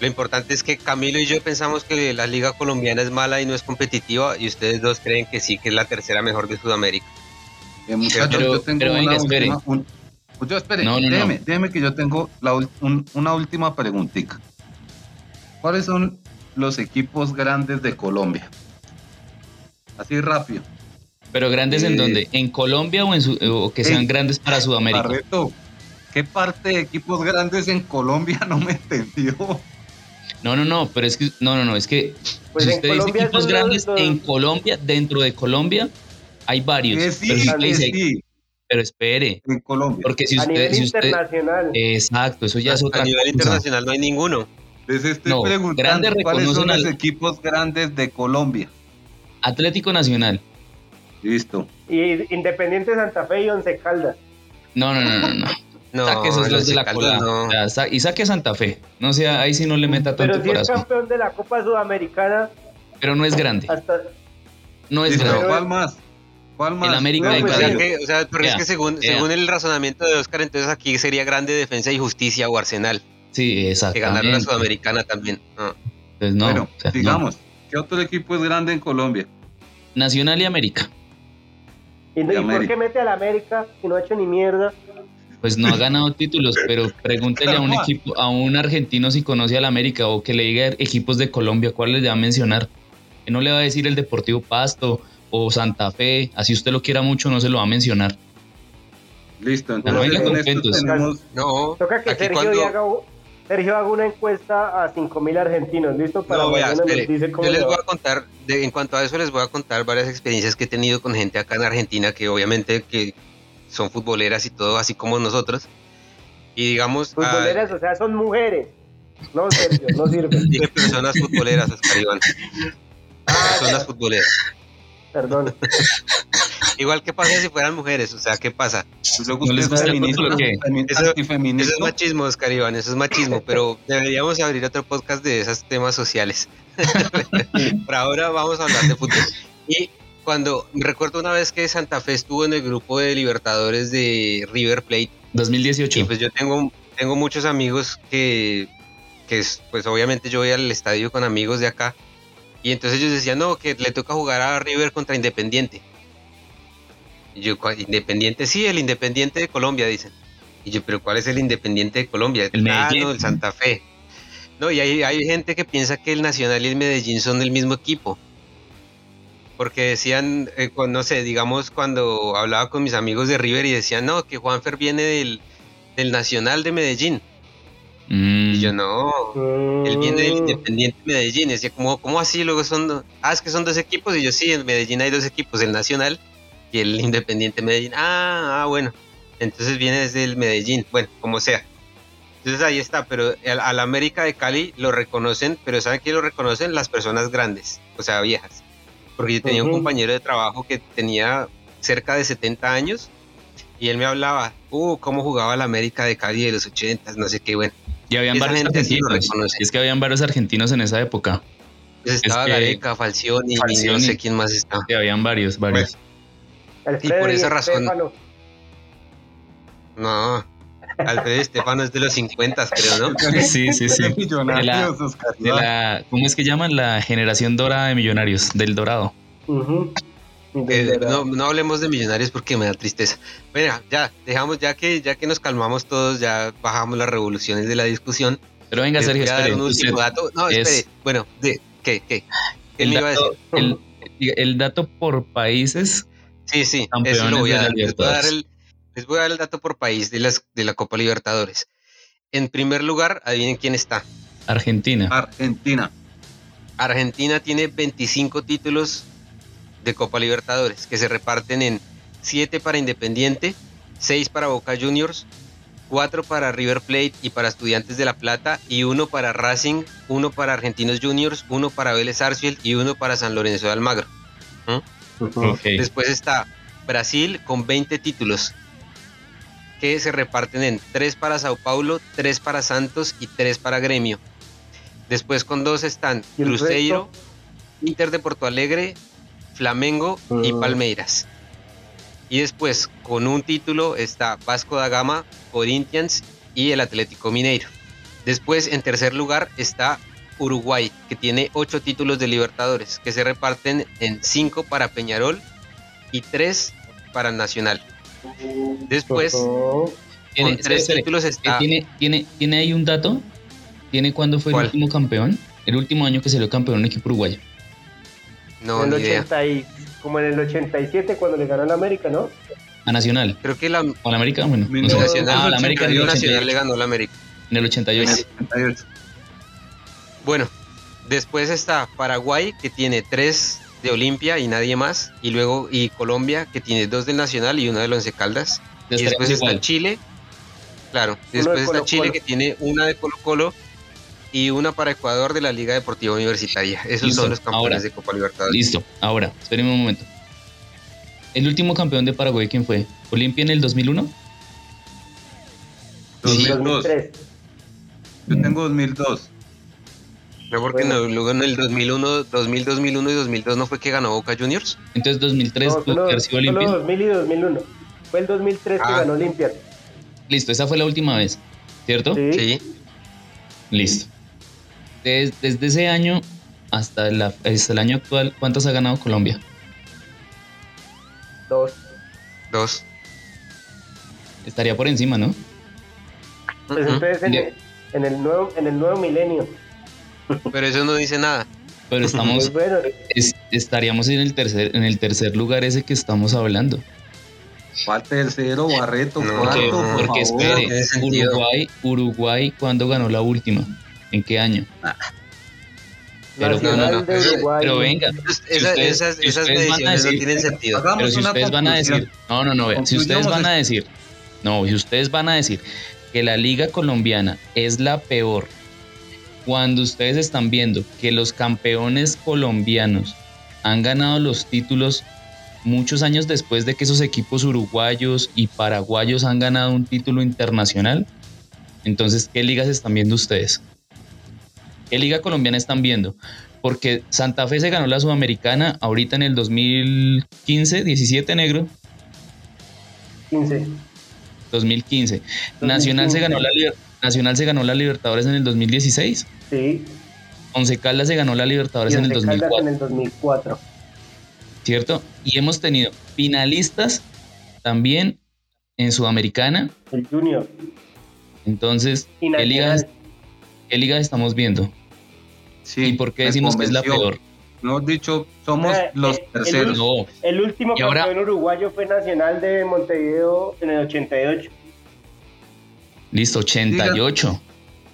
[SPEAKER 3] Lo importante es que Camilo y yo pensamos que la liga colombiana es mala y no es competitiva y ustedes dos creen que sí, que es la tercera mejor de Sudamérica.
[SPEAKER 4] Eh, muchachos, yo tengo una venga, última, yo espere, no, no, déjeme, déjeme, que yo tengo la, una última preguntita. ¿Cuáles son los equipos grandes de Colombia? Así rápido.
[SPEAKER 2] ¿Pero grandes en eh, dónde? ¿En Colombia o, en o que sean grandes para Sudamérica?
[SPEAKER 4] Barreto, ¿qué parte de equipos grandes en Colombia no me entendió?
[SPEAKER 2] No, no, no, pero es que, no, no, no, es que pues si usted dice equipos grandes en Colombia, dentro de Colombia, hay varios.
[SPEAKER 4] Sí, pero, sí.
[SPEAKER 2] pero espere.
[SPEAKER 4] En Colombia.
[SPEAKER 2] Porque si
[SPEAKER 1] a
[SPEAKER 2] usted,
[SPEAKER 1] nivel
[SPEAKER 2] si usted,
[SPEAKER 1] internacional.
[SPEAKER 2] Exacto, eso ya es otra
[SPEAKER 3] cosa. A nivel internacional no hay ninguno.
[SPEAKER 4] Les estoy no, preguntando cuáles son los equipos grandes de Colombia.
[SPEAKER 2] Atlético Nacional.
[SPEAKER 4] Listo.
[SPEAKER 1] Y Independiente Santa Fe y Once Caldas.
[SPEAKER 2] No, no, no, no. no.
[SPEAKER 3] No,
[SPEAKER 2] saque esos dos de la cola. No. y saque Santa Fe. No sea, ahí sí no le meta tanto
[SPEAKER 1] Pero si
[SPEAKER 2] corazón.
[SPEAKER 1] es campeón de la Copa Sudamericana.
[SPEAKER 2] Pero no es grande.
[SPEAKER 1] Hasta...
[SPEAKER 2] No es grande.
[SPEAKER 4] ¿Cuál más? ¿Cuál más?
[SPEAKER 2] El América
[SPEAKER 3] no,
[SPEAKER 2] de
[SPEAKER 3] pues. Que, o sea, pero es que según, según el razonamiento de Oscar, entonces aquí sería grande defensa y justicia o Arsenal.
[SPEAKER 2] Sí, exacto.
[SPEAKER 3] Que ganar la Sudamericana también.
[SPEAKER 2] No. Pues no.
[SPEAKER 4] Bueno, o sea, digamos, ¿qué otro equipo es grande en Colombia?
[SPEAKER 2] Nacional y América.
[SPEAKER 1] ¿Y, ¿y por qué mete a la América si no ha hecho ni mierda?
[SPEAKER 2] Pues no ha ganado títulos, pero pregúntele a un equipo, a un argentino si conoce a la América o que le diga equipos de Colombia, ¿cuál les va a mencionar? Que no le va a decir el Deportivo Pasto o Santa Fe, así usted lo quiera mucho, no se lo va a mencionar.
[SPEAKER 4] Listo, entonces
[SPEAKER 2] no.
[SPEAKER 1] Tenemos... No, toca que Sergio, cuando... haga, Sergio haga una encuesta a 5.000 argentinos, ¿listo?
[SPEAKER 3] Para no, vea, espere, yo les voy a contar, de, en cuanto a eso les voy a contar varias experiencias que he tenido con gente acá en Argentina que obviamente que son futboleras y todo, así como nosotros. Y digamos...
[SPEAKER 1] Futboleras, o sea, son mujeres. No, Sergio, no sirve.
[SPEAKER 3] Dije personas futboleras, Oscar Iván. Personas futboleras.
[SPEAKER 1] Perdón.
[SPEAKER 3] Igual que pasa si fueran mujeres, o sea, ¿qué pasa?
[SPEAKER 2] ¿No les gusta.
[SPEAKER 3] Eso, eso, es machismo, Oscar Iván, eso es machismo, pero deberíamos abrir otro podcast de esos temas sociales. Por ahora vamos a hablar de fútbol. Y cuando recuerdo una vez que Santa Fe estuvo en el grupo de Libertadores de River Plate
[SPEAKER 2] 2018
[SPEAKER 3] y pues yo tengo tengo muchos amigos que que pues obviamente yo voy al estadio con amigos de acá y entonces ellos decían no que le toca jugar a River contra Independiente y yo Independiente sí el Independiente de Colombia dicen. Y yo pero cuál es el Independiente de Colombia
[SPEAKER 2] el ah,
[SPEAKER 3] no, el Santa Fe no y hay, hay gente que piensa que el Nacional y el Medellín son del mismo equipo. Porque decían, eh, no sé, digamos cuando hablaba con mis amigos de River y decían, no, que Juanfer viene del, del Nacional de Medellín.
[SPEAKER 2] Mm.
[SPEAKER 3] Y yo, no, él viene del Independiente Medellín. Y decía, ¿cómo, ¿cómo así? Luego son, ah, es que son dos equipos. Y yo, sí, en Medellín hay dos equipos, el Nacional y el Independiente Medellín. Ah, ah, bueno. Entonces viene desde el Medellín, bueno, como sea. Entonces ahí está, pero al, al América de Cali lo reconocen, pero ¿saben quién lo reconocen? Las personas grandes, o sea, viejas porque yo tenía un compañero de trabajo que tenía cerca de 70 años y él me hablaba, uh, cómo jugaba la América de Cali de los 80, no sé qué, bueno.
[SPEAKER 2] Y habían varios argentinos. es que habían varios argentinos en esa época.
[SPEAKER 3] Pues estaba es Gareca, Falcioni, Falcioni, no sé quién más estaba.
[SPEAKER 2] Sí, habían varios, varios.
[SPEAKER 3] y por esa razón. No, Alfredo Estefano es de los 50, creo, ¿no?
[SPEAKER 2] Sí, sí, sí. De la, de la, ¿Cómo es que llaman? La generación dorada de millonarios, del dorado.
[SPEAKER 3] Eh, no, no, hablemos de millonarios porque me da tristeza. Bueno, ya, dejamos, ya que, ya que nos calmamos todos, ya bajamos las revoluciones de la discusión.
[SPEAKER 2] Pero venga, Sergio, espere.
[SPEAKER 3] Un último dato. No, espere. Bueno, de, ¿qué? ¿Qué? ¿Qué
[SPEAKER 2] el, dato, el, el, dato por países.
[SPEAKER 3] Sí, sí, eso lo voy a dar. Les voy a dar el, les voy a dar el dato por país de, las, de la Copa Libertadores. En primer lugar, adivinen quién está.
[SPEAKER 2] Argentina.
[SPEAKER 4] Argentina.
[SPEAKER 3] Argentina tiene 25 títulos de Copa Libertadores que se reparten en 7 para Independiente, 6 para Boca Juniors, 4 para River Plate y para Estudiantes de La Plata y 1 para Racing, 1 para Argentinos Juniors, 1 para Vélez Arfield y 1 para San Lorenzo de Almagro. Después está Brasil con 20 títulos que se reparten en 3 para Sao Paulo, 3 para Santos y 3 para Gremio. Después con 2 están Cruzeiro, Inter de Porto Alegre, Flamengo y Palmeiras. Y después con un título está Vasco da Gama, Corinthians y el Atlético Mineiro. Después en tercer lugar está Uruguay, que tiene 8 títulos de Libertadores, que se reparten en 5 para Peñarol y 3 para Nacional. Después,
[SPEAKER 2] ¿Tiene, tres títulos está... ¿Tiene, tiene, ¿Tiene ahí un dato? ¿Tiene cuándo fue el último campeón? El último año que salió campeón en equipo uruguayo.
[SPEAKER 1] No, en el 80 y, como en el 87 cuando le ganó a la América, ¿no?
[SPEAKER 2] A Nacional.
[SPEAKER 3] Creo que la...
[SPEAKER 2] ¿O la América? Bueno,
[SPEAKER 3] no, Nacional, ah, la América en el Nacional le ganó a la América.
[SPEAKER 2] En el 88.
[SPEAKER 3] Bueno, después está Paraguay, que tiene tres de Olimpia y nadie más. Y luego y Colombia, que tiene dos del Nacional y una del Once Caldas. Y después está Chile. Claro. Y después está Chile, que tiene una de Colo Colo y una para Ecuador de la Liga Deportiva Universitaria. Esos son los campeones de Copa Libertadores.
[SPEAKER 2] Listo, ahora, espérenme un momento. ¿El último campeón de Paraguay quién fue? ¿Olimpia en el 2001?
[SPEAKER 4] 2002. Yo tengo 2002.
[SPEAKER 3] No, porque luego en el 2001, 2000, 2001 y 2002 no fue que ganó Boca Juniors.
[SPEAKER 2] Entonces 2003 no, solo,
[SPEAKER 1] Olimpia. 2000 y 2001. Fue el 2003 que ah. ganó Olimpia.
[SPEAKER 2] Listo, esa fue la última vez, ¿cierto?
[SPEAKER 3] Sí.
[SPEAKER 2] Listo. Desde, ese año hasta, el año actual, ¿cuántas ha ganado Colombia?
[SPEAKER 1] Dos.
[SPEAKER 3] Dos.
[SPEAKER 2] Estaría por encima, ¿no?
[SPEAKER 1] Pues entonces en, el, nuevo, en el nuevo milenio.
[SPEAKER 3] Pero eso no dice nada.
[SPEAKER 2] Pero estamos, estaríamos en el tercer, en el tercer lugar ese que estamos hablando.
[SPEAKER 4] ¿Cuál tercero, Barreto?
[SPEAKER 2] No, cuarto, porque, espere, Uruguay, Uruguay, ¿cuándo ganó la última? ¿En qué año? Ah. Pero, no, pero, venga,
[SPEAKER 3] esas, van a decir, no tienen sentido.
[SPEAKER 2] Pero si ustedes van a decir, no, no, no, si ustedes van a decir, no, si ustedes van a decir que la liga colombiana es la peor cuando ustedes están viendo que los campeones colombianos han ganado los títulos muchos años después de que esos equipos uruguayos y paraguayos han ganado un título internacional, entonces, ¿qué ligas están viendo ustedes? ¿Qué liga colombiana están viendo? Porque Santa Fe se ganó la Sudamericana ahorita en el 2015, 17 negro.
[SPEAKER 1] 15.
[SPEAKER 2] 2015. Nacional se ganó la Nacional se ganó la Libertadores en el 2016.
[SPEAKER 1] Sí.
[SPEAKER 2] Once Caldas se ganó la Libertadores en el 2004.
[SPEAKER 1] en el 2004.
[SPEAKER 2] ¿Cierto? Y hemos tenido finalistas también en Sudamericana.
[SPEAKER 1] El Junior.
[SPEAKER 2] Entonces, ¿qué ligas, ¿qué estamos viendo?
[SPEAKER 4] Sí,
[SPEAKER 2] ¿Y por qué decimos que es la peor?
[SPEAKER 4] No dicho, somos eh, los eh, terceros.
[SPEAKER 1] El, el último campeón uruguayo fue Nacional de Montevideo en el 88.
[SPEAKER 2] Listo, 88.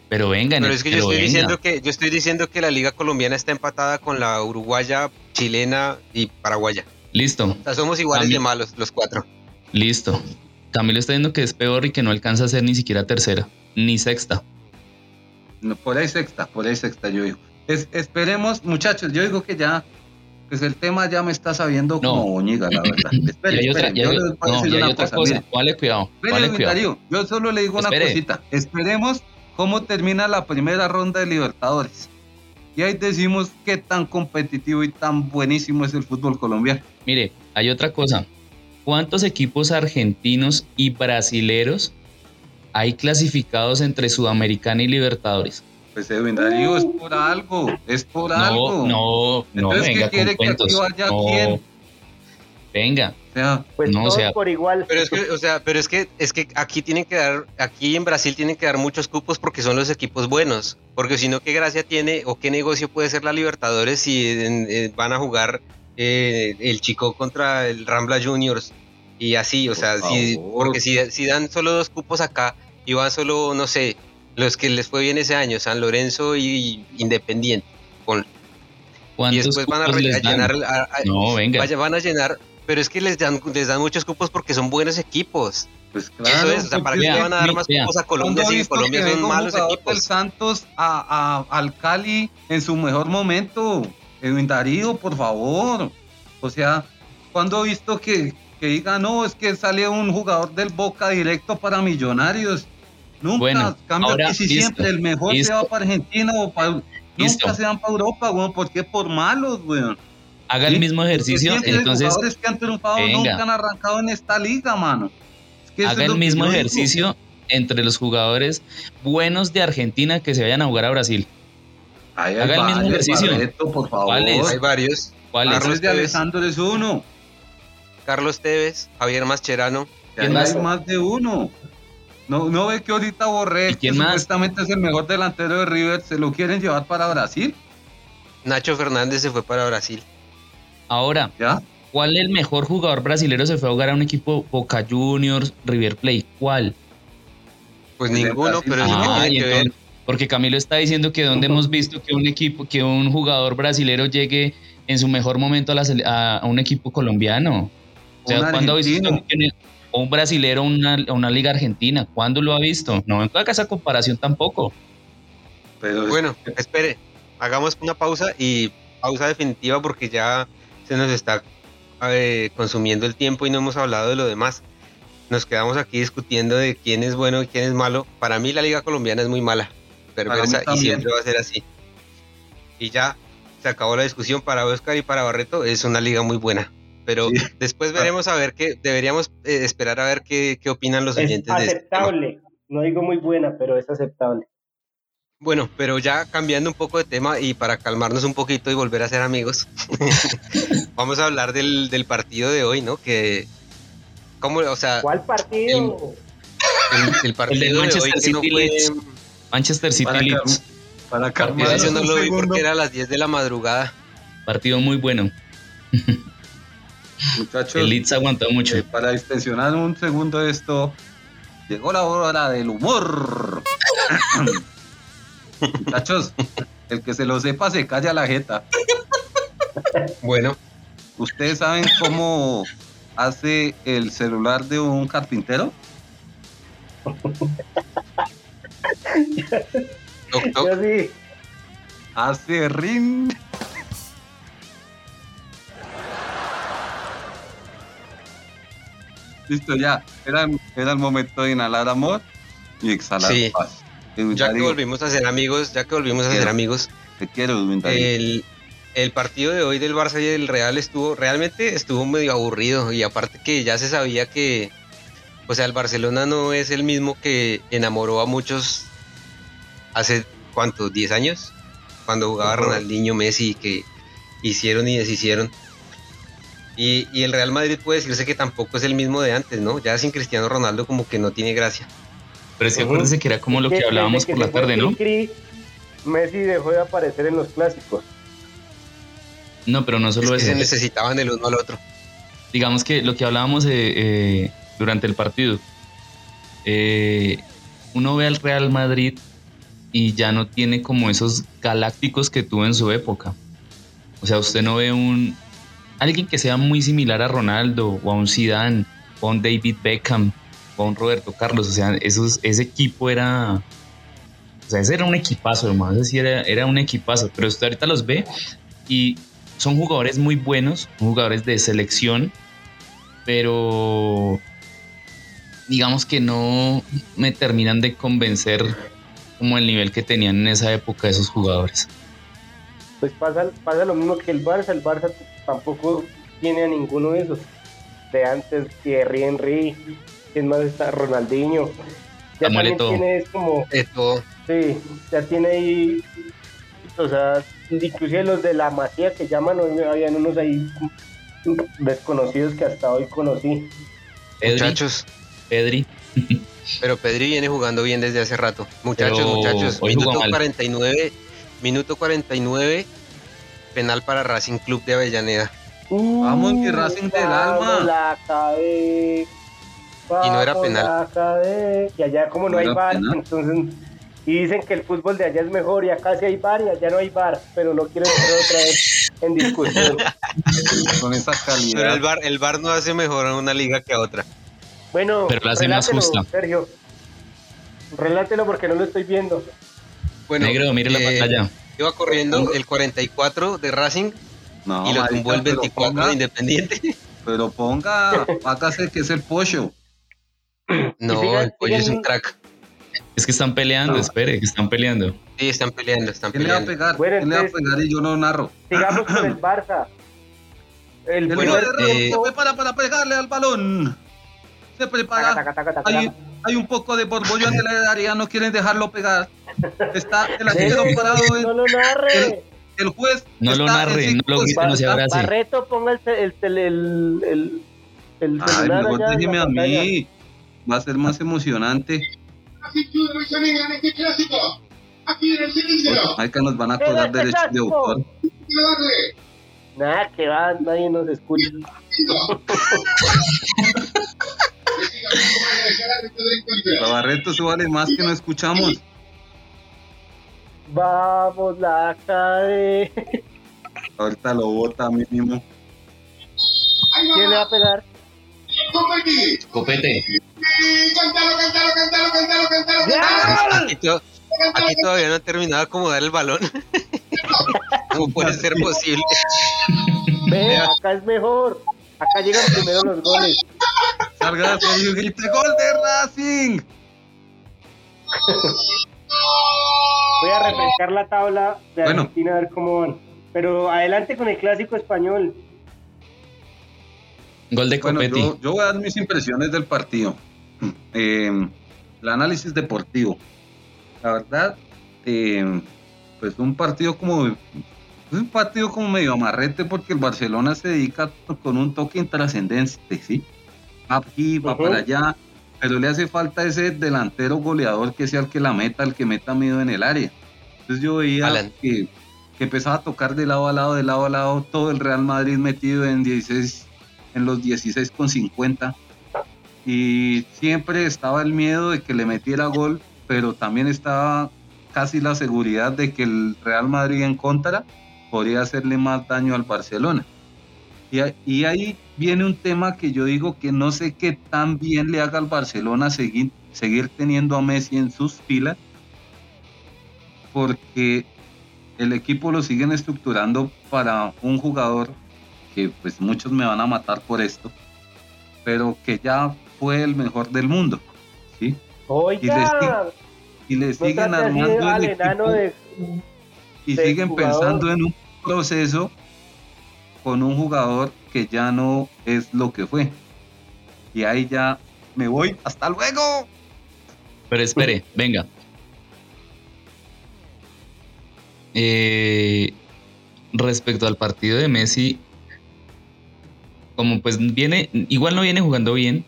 [SPEAKER 2] Pero vengan.
[SPEAKER 3] Pero es que yo estoy diciendo que yo estoy diciendo que la liga colombiana está empatada con la uruguaya, chilena y paraguaya.
[SPEAKER 2] Listo.
[SPEAKER 3] O sea, somos iguales de malos los cuatro.
[SPEAKER 2] Listo. Camilo está diciendo que es peor y que no alcanza a ser ni siquiera tercera, ni sexta.
[SPEAKER 4] No, por ahí sexta, por ahí sexta yo digo. Esperemos, muchachos, yo digo que ya pues el tema ya me está sabiendo como boñiga, la verdad.
[SPEAKER 2] Espere, y hay yo les voy a decir una otra cosa. Vale, cuidado.
[SPEAKER 4] cuidado. yo solo le digo una cosita. Esperemos cómo termina la primera ronda de Libertadores. Y ahí decimos qué tan competitivo y tan buenísimo es el fútbol colombiano.
[SPEAKER 2] Mire, hay otra cosa. ¿Cuántos equipos argentinos y brasileros hay clasificados entre Sudamericana y Libertadores?
[SPEAKER 4] Pues Edwin Darío es por algo, es por algo.
[SPEAKER 2] No, no, Entonces, ¿qué quiere que aquí vaya quién? Venga.
[SPEAKER 1] O sea, pues no, sea, por igual.
[SPEAKER 3] Pero es que, o sea, pero es que, es que aquí tienen que dar, aquí en Brasil tienen que dar muchos cupos porque son los equipos buenos. Porque si no, ¿qué gracia tiene o qué negocio puede ser la Libertadores si van a jugar eh, el Chico contra el Rambla Juniors y así? O sea, si, porque si, si dan solo dos cupos acá y van solo, no sé, los que les fue bien ese año, San Lorenzo y Independiente. Y después van a rellenar. no, venga. van a llenar, pero es que les dan, les dan muchos cupos porque son buenos equipos.
[SPEAKER 4] Pues claro. Eso
[SPEAKER 3] es, o sea, ¿para qué van a dar más cupos a Colombia si Colombia son malos equipos?
[SPEAKER 4] El Santos a, a, al Cali en su mejor momento. Edwin Darío, por favor. O sea, cuando he visto que, que diga, no, es que sale un jugador del Boca directo para Millonarios? Nunca, bueno, cambia que si siempre el mejor se va para Argentina o para... Nunca se van para Europa, weón, ¿por qué? Por malos, weón.
[SPEAKER 2] Haga el mismo ejercicio, entonces... Los
[SPEAKER 4] jugadores que han triunfado nunca han arrancado en esta liga, mano.
[SPEAKER 2] haga el mismo ejercicio entre los jugadores buenos de Argentina que se vayan a jugar a Brasil.
[SPEAKER 4] haga el mismo ejercicio. por favor.
[SPEAKER 3] Hay varios.
[SPEAKER 4] Carlos de Alessandro es uno.
[SPEAKER 3] Carlos Tevez, Javier Mascherano.
[SPEAKER 4] Hay más de uno. No, no ve que ahorita Borré, que supuestamente es el mejor delantero de River, se lo quieren llevar para Brasil.
[SPEAKER 3] Nacho Fernández se fue para Brasil.
[SPEAKER 2] Ahora, ¿Ya? ¿cuál es el mejor jugador brasilero se fue a jugar a un equipo Boca Juniors, River Plate? ¿Cuál?
[SPEAKER 3] Pues ninguno, pero ah,
[SPEAKER 2] Porque Camilo está diciendo que donde hemos visto que un equipo, que un jugador brasilero llegue en su mejor momento a, a un equipo colombiano. O sea, ¿cuándo un brasilero una, una liga argentina? ¿Cuándo lo ha visto? No me haga esa comparación tampoco.
[SPEAKER 3] Pero bueno, espere, hagamos una pausa y pausa definitiva porque ya se nos está eh, consumiendo el tiempo y no hemos hablado de lo demás. Nos quedamos aquí discutiendo de quién es bueno y quién es malo. Para mí la liga colombiana es muy mala, perversa y siempre va a ser así. Y ya se acabó la discusión para Oscar y para Barreto, es una liga muy buena. Pero después veremos a ver qué, deberíamos eh, esperar a ver qué, qué opinan los oyentes
[SPEAKER 1] de este aceptable, no digo muy buena, pero es aceptable.
[SPEAKER 3] Bueno, pero ya cambiando un poco de tema y para calmarnos un poquito y volver a ser amigos, vamos a hablar del, del, partido de hoy, ¿no? Que, ¿cómo, o sea,
[SPEAKER 1] ¿Cuál partido?
[SPEAKER 3] El, partido de, Manchester hoy City
[SPEAKER 2] que no fue... Manchester City Leeds.
[SPEAKER 3] Para calmar. Yo no lo vi porque era a las 10 de la madrugada.
[SPEAKER 2] Partido muy bueno.
[SPEAKER 4] Muchachos,
[SPEAKER 2] el Leeds aguantó mucho.
[SPEAKER 4] Eh, para extensionar un segundo esto, llegó la hora del humor. Muchachos, el que se lo sepa se calla la jeta.
[SPEAKER 3] Bueno.
[SPEAKER 4] ¿Ustedes saben cómo hace el celular de un carpintero? Hace rin. Listo, ya. Era, era el momento de inhalar amor y exhalar paz.
[SPEAKER 3] Ya que volvimos a ser amigos, ya que volvimos a ser amigos.
[SPEAKER 4] Te quiero,
[SPEAKER 3] el, el partido de hoy del Barça y del Real estuvo, realmente estuvo medio aburrido. Y aparte que ya se sabía que, o sea, el Barcelona no es el mismo que enamoró a muchos hace, ¿cuántos? ¿10 años? Cuando jugaba Ronaldinho, Messi, que hicieron y deshicieron. Y, y, el Real Madrid puede decirse que tampoco es el mismo de antes, ¿no? Ya sin Cristiano Ronaldo como que no tiene gracia.
[SPEAKER 2] Pero sí, acuérdense que era como lo que hablábamos por la tarde, ¿no?
[SPEAKER 1] Messi dejó de aparecer en los clásicos.
[SPEAKER 2] No, pero no solo
[SPEAKER 3] es
[SPEAKER 2] eso.
[SPEAKER 3] se necesitaban el uno al otro.
[SPEAKER 2] Digamos que lo que hablábamos eh, eh, durante el partido. Eh, uno ve al Real Madrid y ya no tiene como esos galácticos que tuvo en su época. O sea, usted no ve un, alguien que sea muy similar a Ronaldo o a un Zidane o a un David Beckham o a un Roberto Carlos. O sea, esos, ese equipo era... O sea, ese era un equipazo, hermano. Ese sí era, era un equipazo. Pero usted ahorita los ve y son jugadores muy buenos, jugadores de selección, pero digamos que no me terminan de convencer como el nivel que tenían en esa época esos jugadores.
[SPEAKER 1] Pues pasa, pasa lo mismo que el Barça, el Barça tampoco tiene a ninguno de esos. De antes, Thierry Henry, ¿quién más está? Ronaldinho. Ya también tiene es como...
[SPEAKER 3] Esto.
[SPEAKER 1] Sí, ya tiene ahí, o sea, inclusive los de la Masía que llaman, habían unos ahí desconocidos que hasta hoy conocí.
[SPEAKER 3] Muchachos.
[SPEAKER 2] Pedri.
[SPEAKER 3] Pero Pedri viene jugando bien desde hace rato. Muchachos, muchachos. Minuto 49, minuto 49, penal para Racing Club de Avellaneda.
[SPEAKER 4] vamos, que Racing del alma.
[SPEAKER 3] y no era penal.
[SPEAKER 1] y allá como no hay bar, entonces Y dicen que el fútbol de allá es mejor y acá sí hay bar y allá no hay bar, pero no quiero entrar otra vez en discusión.
[SPEAKER 4] Con esa calidad.
[SPEAKER 3] Pero el bar, el bar no hace mejor a una liga que a otra.
[SPEAKER 1] Bueno,
[SPEAKER 2] Pero la hace más justa.
[SPEAKER 1] Sergio. Relátelo porque no lo estoy viendo.
[SPEAKER 3] Bueno,
[SPEAKER 2] Negro, mire la
[SPEAKER 3] eh,
[SPEAKER 2] pantalla.
[SPEAKER 3] Iba corriendo el 44 de Racing
[SPEAKER 4] No,
[SPEAKER 3] y lo
[SPEAKER 4] marica,
[SPEAKER 3] tumbó el
[SPEAKER 4] pero
[SPEAKER 3] 24
[SPEAKER 4] ponga-
[SPEAKER 3] de Independiente.
[SPEAKER 4] Pero ponga, hágase que es el pollo.
[SPEAKER 3] No, el pollo es un crack.
[SPEAKER 2] Es que están peleando,
[SPEAKER 4] No.
[SPEAKER 2] espere, que están peleando.
[SPEAKER 3] Sí, están peleando, están
[SPEAKER 4] ¿Quién le va a
[SPEAKER 3] peleando.
[SPEAKER 4] pegar?
[SPEAKER 1] Bueno,
[SPEAKER 4] ¿Quién le va a pegar y yo no narro?
[SPEAKER 1] Sigamos con el Barça. El
[SPEAKER 4] El
[SPEAKER 3] Bueno, eh,
[SPEAKER 4] se prepara para pegarle al balón. Se prepara.
[SPEAKER 1] Taca, taca, taca, taca,
[SPEAKER 4] Hay, un poco de borbollón en el área, no quieren dejarlo pegar. Está el arquero parado.
[SPEAKER 1] No lo narre.
[SPEAKER 4] El juez.
[SPEAKER 2] No lo narre,
[SPEAKER 4] en
[SPEAKER 2] no lo grite, no se
[SPEAKER 4] está-
[SPEAKER 2] abrace.
[SPEAKER 1] Barreto, ponga el, el, el, el, el, el
[SPEAKER 4] Ay,
[SPEAKER 1] celular
[SPEAKER 4] mejor
[SPEAKER 1] allá en
[SPEAKER 4] déjeme
[SPEAKER 1] la
[SPEAKER 4] a mí. Va a ser más emocionante.
[SPEAKER 5] Así que hoy se vengan este clásico. Aquí en el cilindro.
[SPEAKER 4] Ay, que nos van a cobrar derechos de autor.
[SPEAKER 1] Nada, que va, nadie nos escucha.
[SPEAKER 4] La Barreto, eso vale más que no escuchamos.
[SPEAKER 1] Vamos, la cae.
[SPEAKER 4] Ahorita lo bota mínimo.
[SPEAKER 1] ¿Quién le va a pegar?
[SPEAKER 2] Copete.
[SPEAKER 5] Cántalo, cántalo, cántalo, cántalo, cántalo,
[SPEAKER 1] ¡Ya!
[SPEAKER 5] cántalo.
[SPEAKER 3] Aquí, to- aquí todavía no han terminado de acomodar el balón. ¿Cómo puede ser posible?
[SPEAKER 1] Ve, acá es mejor. Acá llegan primero los goles.
[SPEAKER 4] Salga y gol de Racing.
[SPEAKER 1] Voy a refrescar la tabla de
[SPEAKER 4] Bueno.
[SPEAKER 1] Argentina a ver cómo van. Pero adelante con el clásico español.
[SPEAKER 2] Gol de
[SPEAKER 4] Bueno, yo, yo voy a dar mis impresiones del partido. Eh, el análisis deportivo. La verdad, eh, pues un partido como es un partido como medio amarrete porque el Barcelona se dedica con un toque intrascendente, ¿sí? Va aquí, va para allá, pero le hace falta ese delantero goleador que sea el que la meta, el que meta miedo en el área. Entonces yo veía
[SPEAKER 3] Alan.
[SPEAKER 4] que, que empezaba a tocar de lado a lado, de lado a lado, todo el Real Madrid metido en 16, en los 16 con 50 y siempre estaba el miedo de que le metiera gol, pero también estaba casi la seguridad de que el Real Madrid en contra podría hacerle más daño al Barcelona. Y, ahí viene un tema que yo digo que no sé qué tan bien le haga al Barcelona seguir, seguir teniendo a Messi en sus filas, porque el equipo lo siguen estructurando para un jugador que pues muchos me van a matar por esto, pero que ya fue el mejor del mundo, ¿sí?
[SPEAKER 1] Oiga,
[SPEAKER 4] Y le siguen armando el
[SPEAKER 1] enano
[SPEAKER 4] equipo
[SPEAKER 1] de...
[SPEAKER 4] y siguen
[SPEAKER 1] jugador.
[SPEAKER 4] pensando en un proceso con un jugador que ya no es lo que fue. Y ahí ya me voy. Hasta luego.
[SPEAKER 2] Pero espere, venga. Eh, respecto al partido de Messi, como pues viene, igual no viene jugando bien,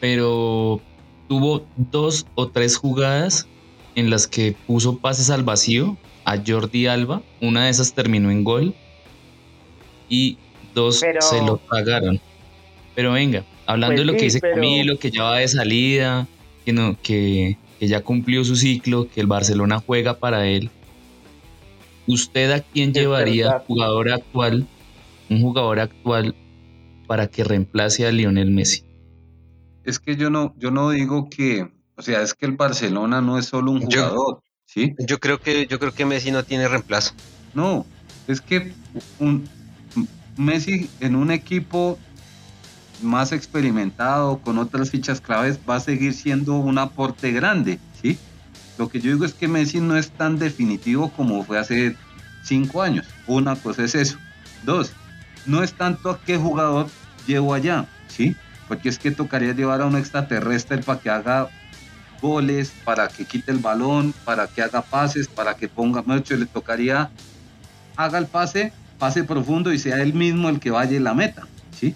[SPEAKER 2] pero tuvo dos o tres jugadas en las que puso pases al vacío a Jordi Alba. Una de esas terminó en gol y dos
[SPEAKER 1] Pero-
[SPEAKER 2] se lo pagaron. Pero venga, hablando
[SPEAKER 1] Pues
[SPEAKER 2] de lo que dice
[SPEAKER 1] pero-
[SPEAKER 2] Camilo, que ya va de salida, que, no, que, que ya cumplió su ciclo, que el Barcelona juega para él. ¿Usted a quién llevaría
[SPEAKER 1] verdad.
[SPEAKER 2] jugador actual, un jugador actual, para que reemplace a Lionel Messi?
[SPEAKER 4] Es que yo no, yo no digo que, o sea, es que el Barcelona no es solo un
[SPEAKER 3] Yo-
[SPEAKER 4] jugador, ¿sí?
[SPEAKER 3] Yo creo que yo creo que Messi no tiene reemplazo.
[SPEAKER 4] No, es que un, Messi en un equipo más experimentado, con otras fichas claves, va a seguir siendo un aporte grande, ¿sí? Lo que yo digo es que Messi no es tan definitivo como fue hace cinco años. Una cosa es eso. Dos, no es tanto a qué jugador llevo allá, ¿sí? Porque es que tocaría llevar a un extraterrestre para que haga goles, para que quite el balón, para que haga pases, para que ponga, mucho le tocaría haga el pase, pase profundo y sea él mismo el que vaya en la meta, ¿sí?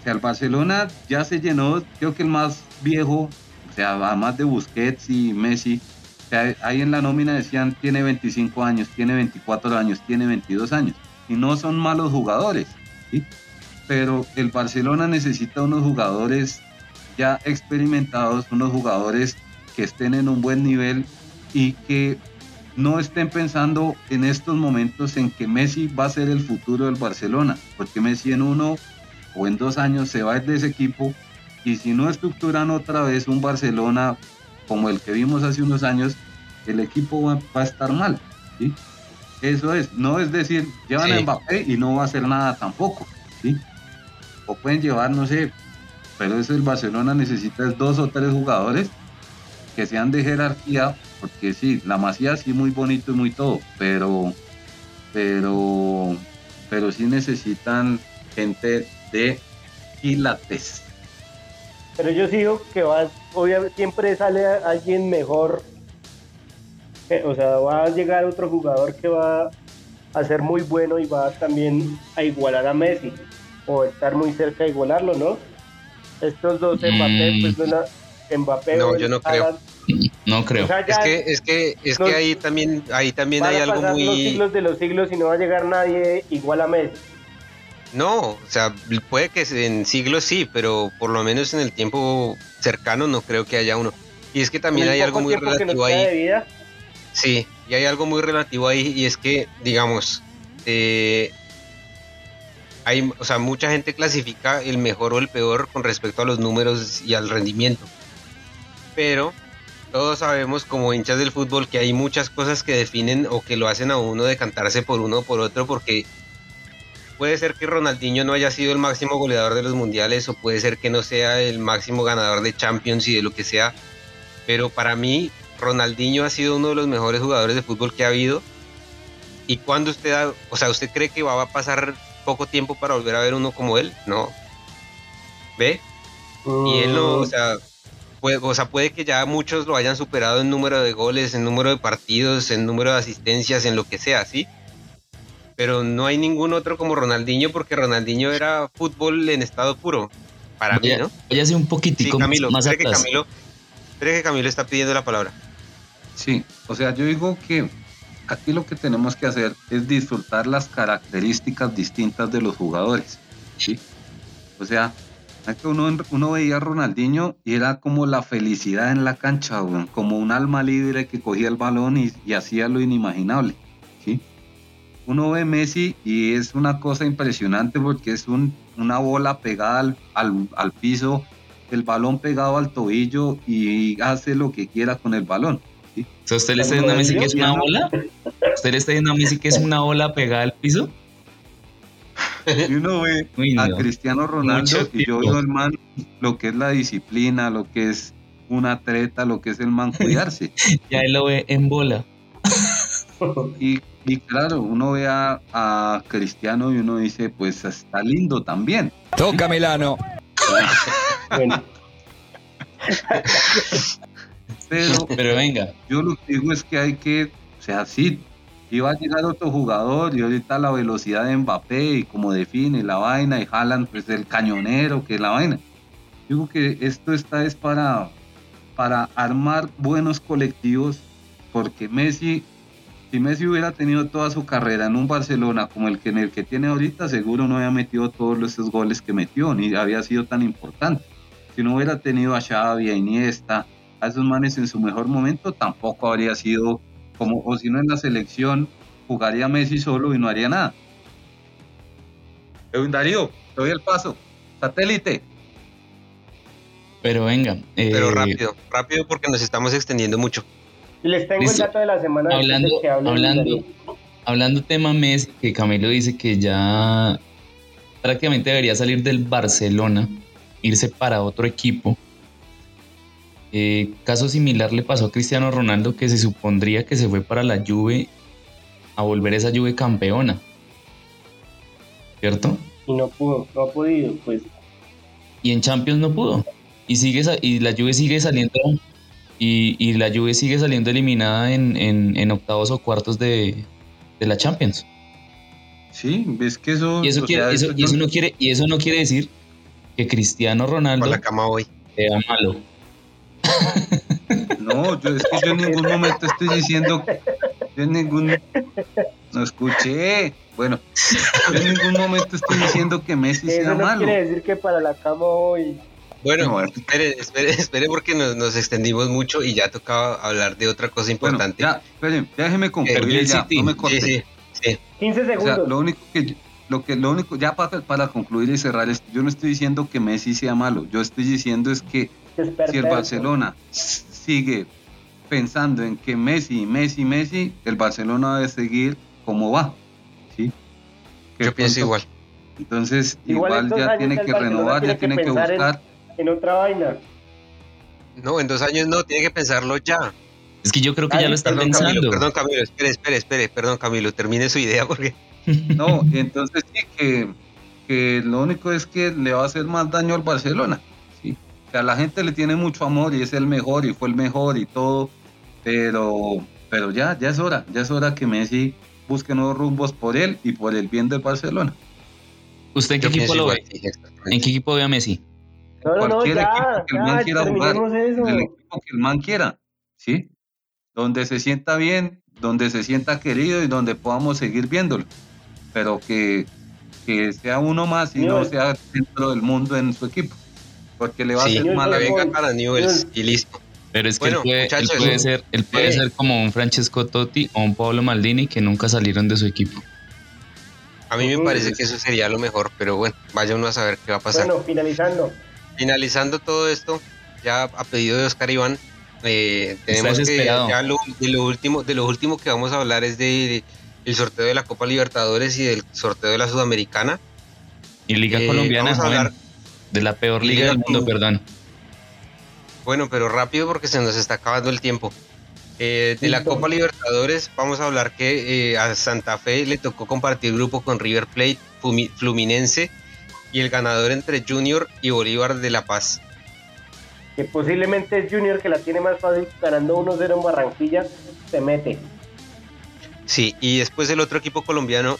[SPEAKER 4] O sea, el Barcelona ya se llenó, creo que el más viejo, o sea, además de Busquets y Messi, o sea, ahí en la nómina decían tiene 25 años, tiene 24 años, tiene 22 años, y no son malos jugadores, ¿sí? Pero el Barcelona necesita unos jugadores ya experimentados, unos jugadores que estén en un buen nivel y que no estén pensando en estos momentos en que Messi va a ser el futuro del Barcelona, porque Messi en uno o en dos años se va de ese equipo y si no estructuran otra vez un Barcelona como el que vimos hace unos años, el equipo va, a estar mal. ¿sí? Eso es, no es decir, llevan a Mbappé y no va a hacer nada tampoco. ¿sí? O pueden llevar, no sé, pero eso el Barcelona necesita dos o tres jugadores que sean de jerarquía, porque sí, la Masía sí muy bonito y muy todo, pero, pero, pero sí necesitan gente de quilates.
[SPEAKER 1] Pero yo sigo que va, obviamente siempre sale alguien mejor, o sea, va a llegar otro jugador que va a ser muy bueno y va también a igualar a Messi, o estar muy cerca de igualarlo, ¿no? Estos dos Mbappé, pues no, Mbappé.
[SPEAKER 3] No, yo no creo.
[SPEAKER 2] No creo.
[SPEAKER 3] es que, es que, es que ahí también, ahí también hay algo muy.
[SPEAKER 1] los siglos de los siglos y no va a llegar nadie igual a Messi.
[SPEAKER 3] No, o sea, puede que en siglos sí, pero por lo menos en el tiempo cercano no creo que haya uno. Y es que también hay algo muy relativo ahí. Sí, y hay algo muy relativo ahí y es que, digamos, eh, hay, o sea, mucha gente clasifica el mejor o el peor con respecto a los números y al rendimiento. Pero todos sabemos como hinchas del fútbol que hay muchas cosas que definen o que lo hacen a uno decantarse por uno o por otro porque puede ser que Ronaldinho no haya sido el máximo goleador de los mundiales o puede ser que no sea el máximo ganador de Champions y de lo que sea, pero para mí Ronaldinho ha sido uno de los mejores jugadores de fútbol que ha habido. Y cuando usted, o sea, usted cree que va a pasar poco tiempo para volver a ver uno como él, no. ¿Ve? Y él no, o mm. sea, puede, o sea, puede que ya muchos lo hayan superado en número de goles, en número de partidos, en número de asistencias, en lo que sea, ¿sí? Pero no hay ningún otro como Ronaldinho porque Ronaldinho era fútbol en estado puro, para mí, ¿no?
[SPEAKER 2] Voy a hacer un poquitico
[SPEAKER 3] Camilo,
[SPEAKER 2] más
[SPEAKER 3] que Camilo, que Camilo está pidiendo la palabra.
[SPEAKER 4] Sí, o sea, yo digo que aquí lo que tenemos que hacer es disfrutar las características distintas de los jugadores. ¿sí? O sea, uno, uno veía a Ronaldinho y era como la felicidad en la cancha, como un alma libre que cogía el balón y, hacía lo inimaginable. ¿sí? Uno ve Messi y es una cosa impresionante porque es un, una bola pegada al, al piso, el balón pegado al tobillo y hace lo que quiera con el balón.
[SPEAKER 2] ¿Usted le está diciendo a Messi que es una ola? ¿Usted le está diciendo a Messi que es una ola pegada al piso?
[SPEAKER 4] Y uno ve a Cristiano Ronaldo y yo veo al man lo que es la disciplina, lo que es un atleta, lo que es el man cuidarse.
[SPEAKER 2] ya él lo ve en bola.
[SPEAKER 4] y, claro, uno ve a, a, Cristiano y uno dice, pues está lindo también.
[SPEAKER 6] Toca Milano. bueno.
[SPEAKER 4] Pero,
[SPEAKER 2] Pero venga.
[SPEAKER 4] Yo lo que digo es que hay que, o sea, sí, iba a llegar otro jugador y ahorita la velocidad de Mbappé y como define la vaina y jalan pues el cañonero que es la vaina. Digo que esto está es para, para armar buenos colectivos porque Messi, si Messi hubiera tenido toda su carrera en un Barcelona como el que en el que tiene ahorita, seguro no había metido todos esos goles que metió, ni había sido tan importante. Si no hubiera tenido a Xavi, a Iniesta, a esos manes en su mejor momento, tampoco habría sido como, o si no en la selección, jugaría Messi solo y no haría nada. Edwin Darío, te doy el paso. Satélite.
[SPEAKER 2] Pero venga.
[SPEAKER 3] Pero eh, rápido, rápido porque nos estamos extendiendo mucho.
[SPEAKER 1] Les tengo el dato de la semana.
[SPEAKER 2] Hablando, hablando, hablando tema Messi, que Camilo dice que ya prácticamente debería salir del Barcelona, irse para otro equipo. Eh, caso similar le pasó a Cristiano Ronaldo que se supondría que se fue para la Juve a volver esa Juve campeona. ¿Cierto?
[SPEAKER 1] Y no pudo, no ha podido, pues.
[SPEAKER 2] Y en Champions no pudo. Y sigue y la Juve sigue saliendo y, la Juve sigue saliendo eliminada en, octavos o cuartos de, la Champions.
[SPEAKER 4] Sí, ves que eso.
[SPEAKER 2] Y eso, no quiere, y eso no quiere decir que Cristiano Ronaldo
[SPEAKER 3] la cama hoy.
[SPEAKER 2] sea malo.
[SPEAKER 4] No, yo es que yo en ningún momento estoy diciendo, yo en ningún, no escuché, bueno, yo en ningún momento estoy diciendo que Messi sea
[SPEAKER 1] no
[SPEAKER 4] malo.
[SPEAKER 1] quiere decir que para la cama hoy.
[SPEAKER 3] Bueno, espere, espere, espere porque nos, extendimos mucho y ya tocaba hablar de otra cosa importante.
[SPEAKER 4] ya, espere, déjeme concluir ya, no me corte. Sí,
[SPEAKER 1] sí, 15 segundos.
[SPEAKER 4] lo único que lo que lo único ya para, para concluir y cerrar esto, yo no estoy diciendo que Messi sea malo, yo estoy diciendo es que si el Barcelona sigue pensando en que Messi, Messi, Messi, el Barcelona debe seguir como va. ¿sí?
[SPEAKER 3] Yo pienso igual.
[SPEAKER 4] Entonces, igual, ya tiene que renovar, ya tiene que, buscar.
[SPEAKER 1] En, otra vaina.
[SPEAKER 3] No, en dos años no, tiene que pensarlo ya.
[SPEAKER 2] Es que yo creo que ya lo está pensando.
[SPEAKER 3] perdón, Camilo, espere, espere, espere, perdón, Camilo, termine su idea porque.
[SPEAKER 4] No, entonces sí que, que lo único es que le va a hacer más daño al Barcelona. O sea, la gente le tiene mucho amor y es el mejor y fue el mejor y todo, pero, pero ya, ya es hora, ya es hora que Messi busque nuevos rumbos por él y por el bien del Barcelona.
[SPEAKER 2] ¿Usted en qué equipo lo ve? ¿En qué equipo ve a Messi?
[SPEAKER 1] No, no, no, ya,
[SPEAKER 4] equipo que el man quiera jugar, el equipo que el man quiera, ¿sí? Donde se sienta bien, donde se sienta querido y donde podamos seguir viéndolo. Pero que, que sea uno más y no sea dentro del mundo en su equipo. Porque le va a hacer mal
[SPEAKER 3] a venga para Newells y listo.
[SPEAKER 2] Pero es que él, puede, puede, ser, él puede ser como un Francesco Totti o un Pablo Maldini que nunca salieron de su equipo.
[SPEAKER 3] A mí me parece que eso sería lo mejor, pero bueno, vaya uno a saber qué va a pasar.
[SPEAKER 1] Bueno, finalizando.
[SPEAKER 3] Finalizando todo esto, ya a pedido de Oscar Iván, eh, tenemos que ya lo, de lo último, de lo último que vamos a hablar es de, el sorteo de la Copa Libertadores y del sorteo de la Sudamericana.
[SPEAKER 2] Y Liga eh, Colombiana, hablar de la peor liga, del mundo, perdón.
[SPEAKER 3] Bueno, pero rápido porque se nos está acabando el tiempo. Eh, de la Copa Libertadores vamos a hablar que eh, a Santa Fe le tocó compartir grupo con River Plate, Fluminense y el ganador entre Junior y Bolívar de La Paz.
[SPEAKER 1] Que posiblemente es Junior que la tiene más fácil ganando 1-0 en Barranquilla, se mete.
[SPEAKER 3] Sí, y después el otro equipo colombiano,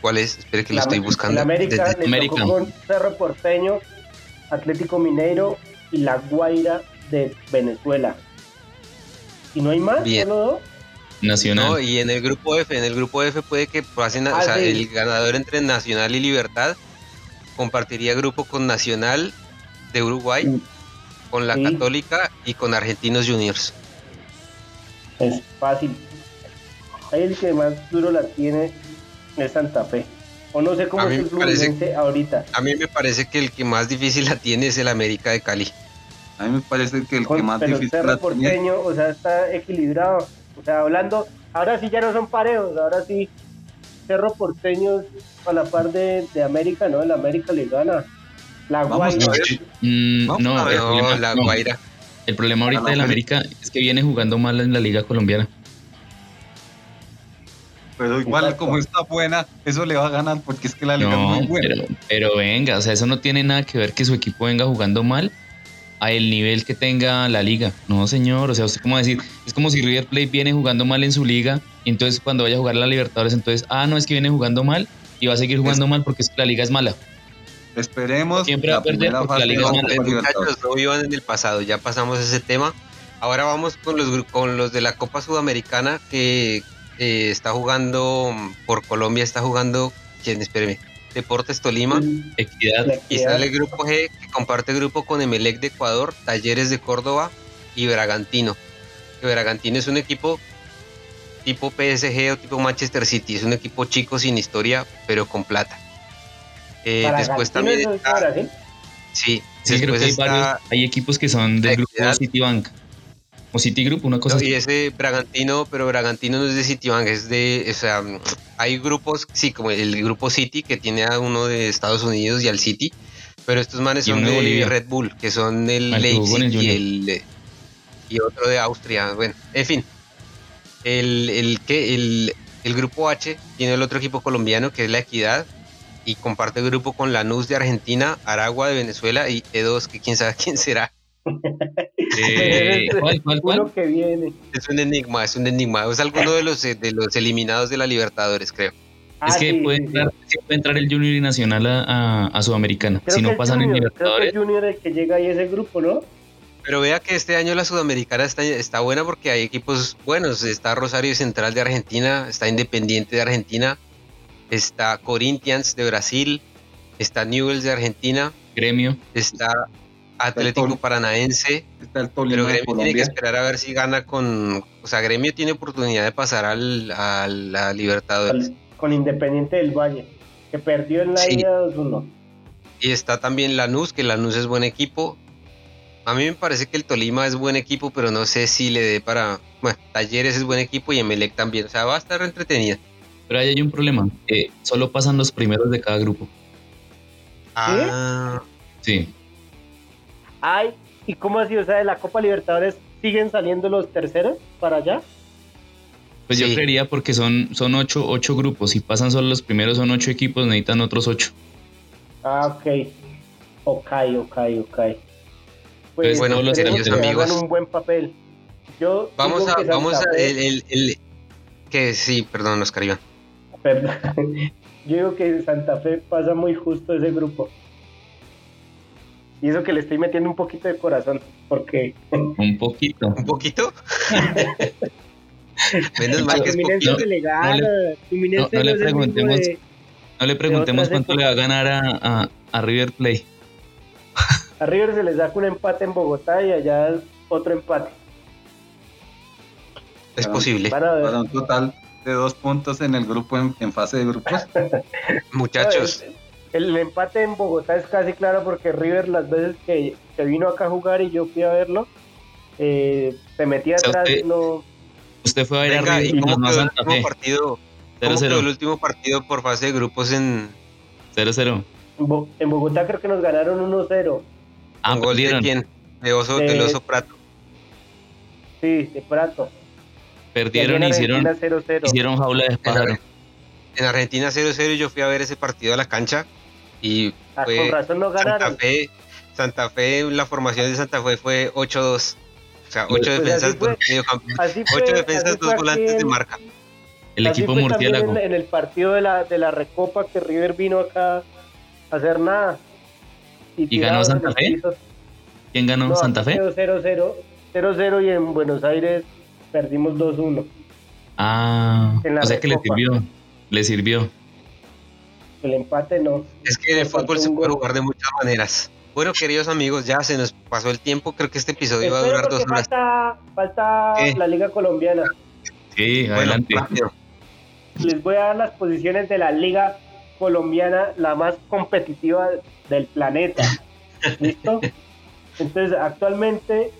[SPEAKER 3] ¿cuál es? Espere que lo estoy buscando.
[SPEAKER 1] América, le Tocó con Cerro Porteño, Atlético Mineiro y La Guaira de Venezuela. ¿Y no hay más? Bien.
[SPEAKER 2] Nacional. No,
[SPEAKER 3] y en el grupo F, en el grupo F puede que pasen, o ah, sea, el ganador entre Nacional y Libertad compartiría grupo con Nacional de Uruguay, con la Católica y con Argentinos Juniors.
[SPEAKER 1] Es fácil. Ahí el que más duro la tiene es Santa Fe. O no sé cómo es el parece, ahorita.
[SPEAKER 3] A mí me parece que el que más difícil la tiene es el América de Cali.
[SPEAKER 4] A mí me parece que el que más
[SPEAKER 1] pero difícil Cerro Porteño, o sea, está equilibrado. O sea, hablando, ahora sí ya no son parejos, ahora sí Cerro Porteño a la par de, de América, ¿no? El América le gana. La Guaira.
[SPEAKER 2] Mm, no, el problema, la Guaira. El problema ahorita del América es que viene jugando mal en la Liga Colombiana.
[SPEAKER 4] Pero igual, como está buena, eso le va a ganar porque es que la liga es muy buena.
[SPEAKER 2] Pero, pero venga, o sea, eso no tiene nada que ver que su equipo venga jugando mal a el nivel que tenga la liga. No, señor, o sea, usted como decir, es como si River Plate viene jugando mal en su liga y entonces cuando vaya a jugar la Libertadores, entonces, ah, no, es que viene jugando mal y va a seguir jugando mal porque es que la liga es mala.
[SPEAKER 4] Esperemos.
[SPEAKER 2] Siempre va a perder porque la liga es mala.
[SPEAKER 3] Muchachos, no vivan en el pasado, ya pasamos ese tema. Ahora vamos con los, con los de la Copa Sudamericana que eh, está jugando por Colombia, está jugando, ¿quién? Espéreme Deportes Tolima,
[SPEAKER 2] Equidad.
[SPEAKER 3] Y sale el grupo G que comparte grupo con Emelec de Ecuador, Talleres de Córdoba y Bragantino. Que Bragantino es un equipo tipo PSG o tipo Manchester City, es un equipo chico sin historia, pero con plata. Eh, después también está, Sí,
[SPEAKER 2] sí creo que hay, varios, hay equipos que son del grupo Citibank o Citigroup, una cosa
[SPEAKER 3] Y ese Bragantino, pero Bragantino no es de Citibank, es de, o sea, hay grupos, sí, como el grupo City, que tiene a uno de Estados Unidos y al City, pero estos manes son de, Red Bull, que son el Leipzig y el y otro de Austria, bueno, en fin. El, el, que, el, el grupo H tiene el otro equipo colombiano que es la Equidad, y comparte grupo con Lanús de Argentina, Aragua de Venezuela y E2, que quién sabe quién será.
[SPEAKER 1] Eh, ¿cuál, que viene.
[SPEAKER 3] Es un enigma, es un enigma. Es alguno de los, de los eliminados de la Libertadores, creo.
[SPEAKER 2] es que ah, puede, entrar, puede, entrar, el Junior y Nacional a, a, Sudamericana. si no pasan en Libertadores.
[SPEAKER 1] Creo que Junior es el que llega ahí ese grupo, ¿no?
[SPEAKER 3] Pero vea que este año la Sudamericana está, está buena porque hay equipos buenos. Está Rosario Central de Argentina, está Independiente de Argentina, está Corinthians de Brasil, está Newells de Argentina.
[SPEAKER 2] Gremio.
[SPEAKER 3] Está Atlético Paranaense.
[SPEAKER 4] Está el
[SPEAKER 3] Pero
[SPEAKER 4] Tolima de
[SPEAKER 3] Gremio tiene que esperar a ver si gana con. O sea, Gremio tiene oportunidad de pasar al, a la Libertadores.
[SPEAKER 1] Con Independiente del Valle, que perdió en la
[SPEAKER 3] Sí.
[SPEAKER 1] ida 2-1.
[SPEAKER 3] Y está también Lanús, que Lanús es buen equipo. A mí me parece que el Tolima es buen equipo, pero no sé si le dé para. Bueno, Talleres es buen equipo y Emelec también. O sea, va a estar entretenida.
[SPEAKER 2] Pero ahí hay un problema. eh, solo pasan los primeros de cada grupo.
[SPEAKER 3] Ah,
[SPEAKER 2] Sí.
[SPEAKER 1] Ay, ¿y cómo así? O sea, de la Copa Libertadores siguen saliendo los terceros para allá.
[SPEAKER 2] Pues yo creería porque son, son ocho, ocho grupos. Si pasan solo los primeros, son ocho equipos, necesitan otros ocho.
[SPEAKER 1] Ah, ok. Ok, ok, ok. Pues
[SPEAKER 2] Bueno, los
[SPEAKER 3] amigos.
[SPEAKER 1] hagan un buen papel. Yo
[SPEAKER 3] vamos a.
[SPEAKER 1] que
[SPEAKER 3] Vamos a. El, el- el- que sí, perdón, Oscar Iván.
[SPEAKER 1] Perdón. Yo digo que Santa Fe pasa muy justo ese grupo. Y eso que le estoy metiendo un poquito de corazón, porque
[SPEAKER 2] Un poquito.
[SPEAKER 3] ¿Un poquito? Menos mal que es poquito.
[SPEAKER 1] se le gana.
[SPEAKER 2] no no le preguntemos.
[SPEAKER 1] de-
[SPEAKER 2] No le preguntemos cuánto le va a ganar a, a- a River Play.
[SPEAKER 1] A River se le saca un empate en Bogotá y allá otro empate.
[SPEAKER 3] Es posible.
[SPEAKER 4] Para un total de dos puntos en el grupo en, en fase de grupos.
[SPEAKER 3] Muchachos,
[SPEAKER 1] el empate en Bogotá es casi claro porque River las veces que, que vino acá a jugar y yo fui a verlo, eh, se metía
[SPEAKER 2] O sea,
[SPEAKER 1] atrás,
[SPEAKER 2] usted-
[SPEAKER 1] no,
[SPEAKER 2] Usted fue a ver a
[SPEAKER 3] venga, ¿y
[SPEAKER 2] River
[SPEAKER 3] cómo
[SPEAKER 2] no a
[SPEAKER 3] quedó el último
[SPEAKER 2] Fe.
[SPEAKER 3] partido? ¿Cómo quedó el
[SPEAKER 2] 0-0.
[SPEAKER 3] último partido por fase de grupos en
[SPEAKER 2] 0-0.
[SPEAKER 1] en, Bo- en Bogotá creo que nos ganaron 1-0,
[SPEAKER 2] Ah,
[SPEAKER 3] gol de quién? De Oso,
[SPEAKER 1] De-
[SPEAKER 3] del Oso Prato.
[SPEAKER 1] sí, de Prato.
[SPEAKER 2] Perdieron
[SPEAKER 1] Y
[SPEAKER 2] y hicieron,
[SPEAKER 1] Argentina 0-0.
[SPEAKER 2] hicieron jaula de pájaro.
[SPEAKER 3] En Argentina 0-0 y yo fui a ver ese partido a la cancha y
[SPEAKER 1] Ah,
[SPEAKER 3] fue
[SPEAKER 1] con razón no
[SPEAKER 3] Santa
[SPEAKER 1] ganaron.
[SPEAKER 3] Fe, Santa Fe, la formación de Santa Fe fue 8-2. O sea, 8
[SPEAKER 1] Pues
[SPEAKER 3] defensas,
[SPEAKER 1] fue.
[SPEAKER 3] dos
[SPEAKER 1] fue,
[SPEAKER 3] 8 defensas,
[SPEAKER 1] así fue
[SPEAKER 3] 2
[SPEAKER 1] aquí
[SPEAKER 3] volantes de
[SPEAKER 1] en-
[SPEAKER 3] marca.
[SPEAKER 2] El equipo murciélago.
[SPEAKER 1] En, en el partido de la, de la Recopa que River vino acá a hacer nada.
[SPEAKER 2] ¿Y ganó
[SPEAKER 1] tirados en
[SPEAKER 2] Santa Fe?
[SPEAKER 1] piso.
[SPEAKER 2] ¿Quién ganó?
[SPEAKER 1] No,
[SPEAKER 2] ¿Santa Fe?
[SPEAKER 1] quedó 0-0, 0-0 y en Buenos Aires perdimos 2-1.
[SPEAKER 2] Ah, o sea que le
[SPEAKER 1] Recopa.
[SPEAKER 2] sirvió. Le sirvió.
[SPEAKER 1] El empate no.
[SPEAKER 3] Es que en el fútbol se puede jugar de muchas maneras. Bueno, queridos amigos, ya se nos pasó el tiempo. Creo que este episodio va a
[SPEAKER 1] Espero
[SPEAKER 3] durar dos horas.
[SPEAKER 1] falta, falta
[SPEAKER 3] ¿Qué?
[SPEAKER 1] la Liga Colombiana.
[SPEAKER 2] Sí, adelante.
[SPEAKER 1] Les voy a dar las posiciones de la Liga Colombiana, la más competitiva del planeta. ¿Listo? Entonces, actualmente,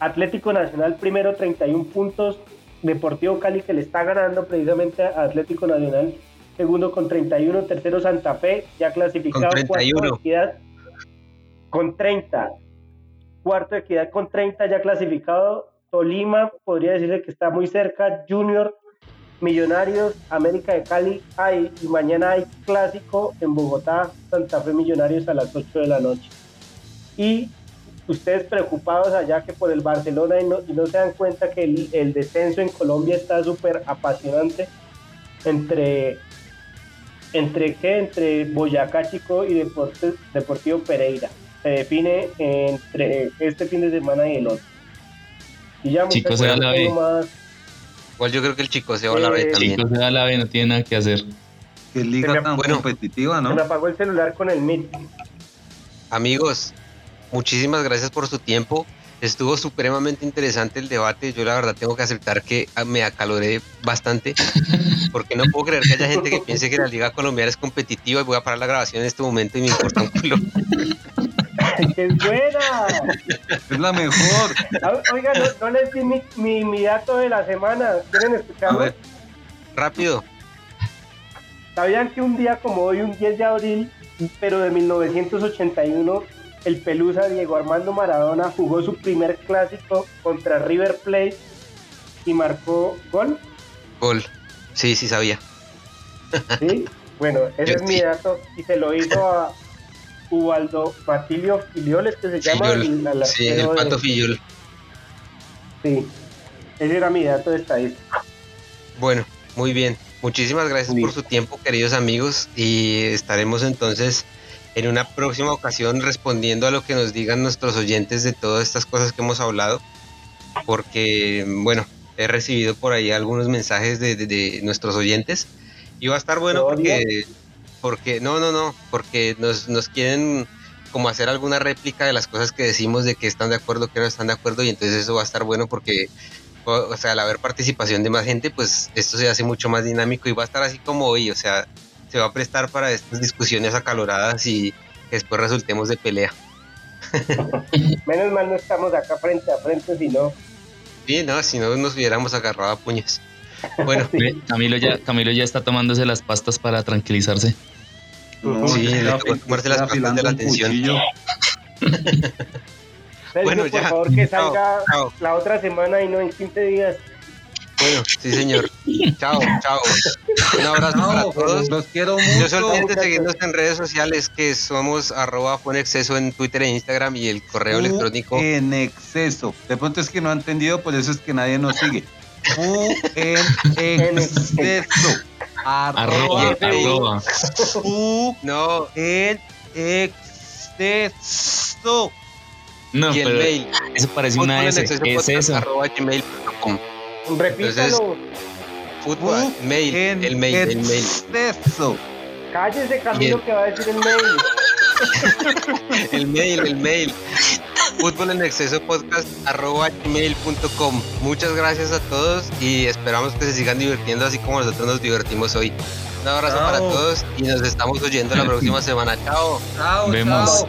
[SPEAKER 1] Atlético Nacional primero 31 puntos, Deportivo Cali que le está ganando precisamente a Atlético Nacional, segundo con 31, tercero Santa Fe, ya clasificado,
[SPEAKER 3] Con 31.
[SPEAKER 1] cuarto Equidad con 30, cuarto Equidad con 30 ya clasificado, Tolima podría decirse que está muy cerca, Junior, Millonarios, América de Cali, hay, y mañana hay clásico en Bogotá, Santa Fe Millonarios a las 8 de la noche. Y ustedes preocupados allá que por el Barcelona y no, y no se dan cuenta que el, el descenso en Colombia está súper apasionante entre entre qué entre Boyacá Chico y Deportes, Deportivo Pereira se define entre este fin de semana y el otro y ya
[SPEAKER 2] Chico, se da la B.
[SPEAKER 1] más.
[SPEAKER 3] Igual yo creo que el chico se va a la B
[SPEAKER 1] Eh,
[SPEAKER 3] también.
[SPEAKER 2] Chicos, se da la B, no tiene nada que hacer.
[SPEAKER 4] Qué
[SPEAKER 1] Se
[SPEAKER 4] liga tan
[SPEAKER 3] bueno.
[SPEAKER 4] competitiva,
[SPEAKER 1] se
[SPEAKER 4] ¿no?
[SPEAKER 1] me apagó el celular con el Meet
[SPEAKER 3] Amigos, muchísimas gracias por su tiempo. Estuvo supremamente interesante el debate. Yo la verdad tengo que aceptar que ah, me acaloré bastante porque no puedo creer que haya gente que piense que la liga colombiana es competitiva y voy a parar la grabación en este momento y me importa un culo.
[SPEAKER 1] ¡Qué buena!
[SPEAKER 4] Es la mejor.
[SPEAKER 1] Ah, Oiga, no, no les di mi, mi, mi dato de la semana. ¿Quieren
[SPEAKER 4] A
[SPEAKER 1] escucharlo?
[SPEAKER 4] ver,
[SPEAKER 3] Rápido.
[SPEAKER 1] ¿Sabían que un día como hoy, un 10 de abril, pero de 1981, el Pelusa Diego Armando Maradona jugó su primer clásico contra River Plate y marcó gol?
[SPEAKER 3] Gol. Sí, sí sabía.
[SPEAKER 1] ¿Sí? Bueno, ese
[SPEAKER 3] Yo
[SPEAKER 1] es mi dato y se lo hizo a Ubaldo Batilio Filioles, que se llama el,
[SPEAKER 3] Sí, el
[SPEAKER 1] arquero de-
[SPEAKER 3] pato Fillol.
[SPEAKER 1] Sí, ese era mi dato de estadística.
[SPEAKER 3] Bueno, muy bien. Muchísimas gracias por su tiempo, queridos amigos, y estaremos entonces en una próxima ocasión respondiendo a lo que nos digan nuestros oyentes de todas estas cosas que hemos hablado, porque, bueno, he recibido por ahí algunos mensajes de, de- de nuestros oyentes. Y va a estar bueno porque, porque, no, no, no, porque nos, nos quieren como hacer alguna réplica de las cosas que decimos, de que están de acuerdo, que no están de acuerdo, y entonces eso va a estar bueno porque, o, sea, al haber participación de más gente, pues esto se hace mucho más dinámico y va a estar así como hoy, o sea, se va a prestar para estas discusiones acaloradas y después resultemos de pelea.
[SPEAKER 1] Menos mal no estamos acá frente a frente, sino...
[SPEAKER 3] Sí, no, si no nos hubiéramos agarrado a puños. Bueno,
[SPEAKER 2] Camilo ya, Camilo ya está tomándose las pastas para tranquilizarse.
[SPEAKER 3] sí, le tocó tomarse las pastas de la atención.
[SPEAKER 1] bueno, ya. Por favor, que salga la otra semana y no en 15 días.
[SPEAKER 3] Bueno, sí, señor. chao, chao. Un abrazo para todos.
[SPEAKER 4] Los quiero mucho.
[SPEAKER 3] No se olviden de seguirnos en redes sociales que somos arroba en exceso en Twitter e Instagram y el correo electrónico.
[SPEAKER 4] En exceso. De pronto es que no ha entendido, por eso es que nadie nos sigue. U en exceso.
[SPEAKER 2] Arroba. arroba.
[SPEAKER 4] U no. en exceso.
[SPEAKER 2] No, y el pero mail. Eso parece una S. ¿Qué es eso?
[SPEAKER 3] Arroba gmail.com.
[SPEAKER 1] Repítalo.
[SPEAKER 3] fútbol, mail, el mail, el mail.
[SPEAKER 4] Exceso.
[SPEAKER 1] Cállese, Camilo, que va a decir el mail.
[SPEAKER 3] el mail, el mail. Fútbol en exceso podcast arroba gmail.com. Muchas gracias a todos y esperamos que se sigan divirtiendo así como nosotros nos divertimos hoy. Un abrazo para todos y nos estamos oyendo la próxima semana. Chao.
[SPEAKER 2] Chao. Vemos.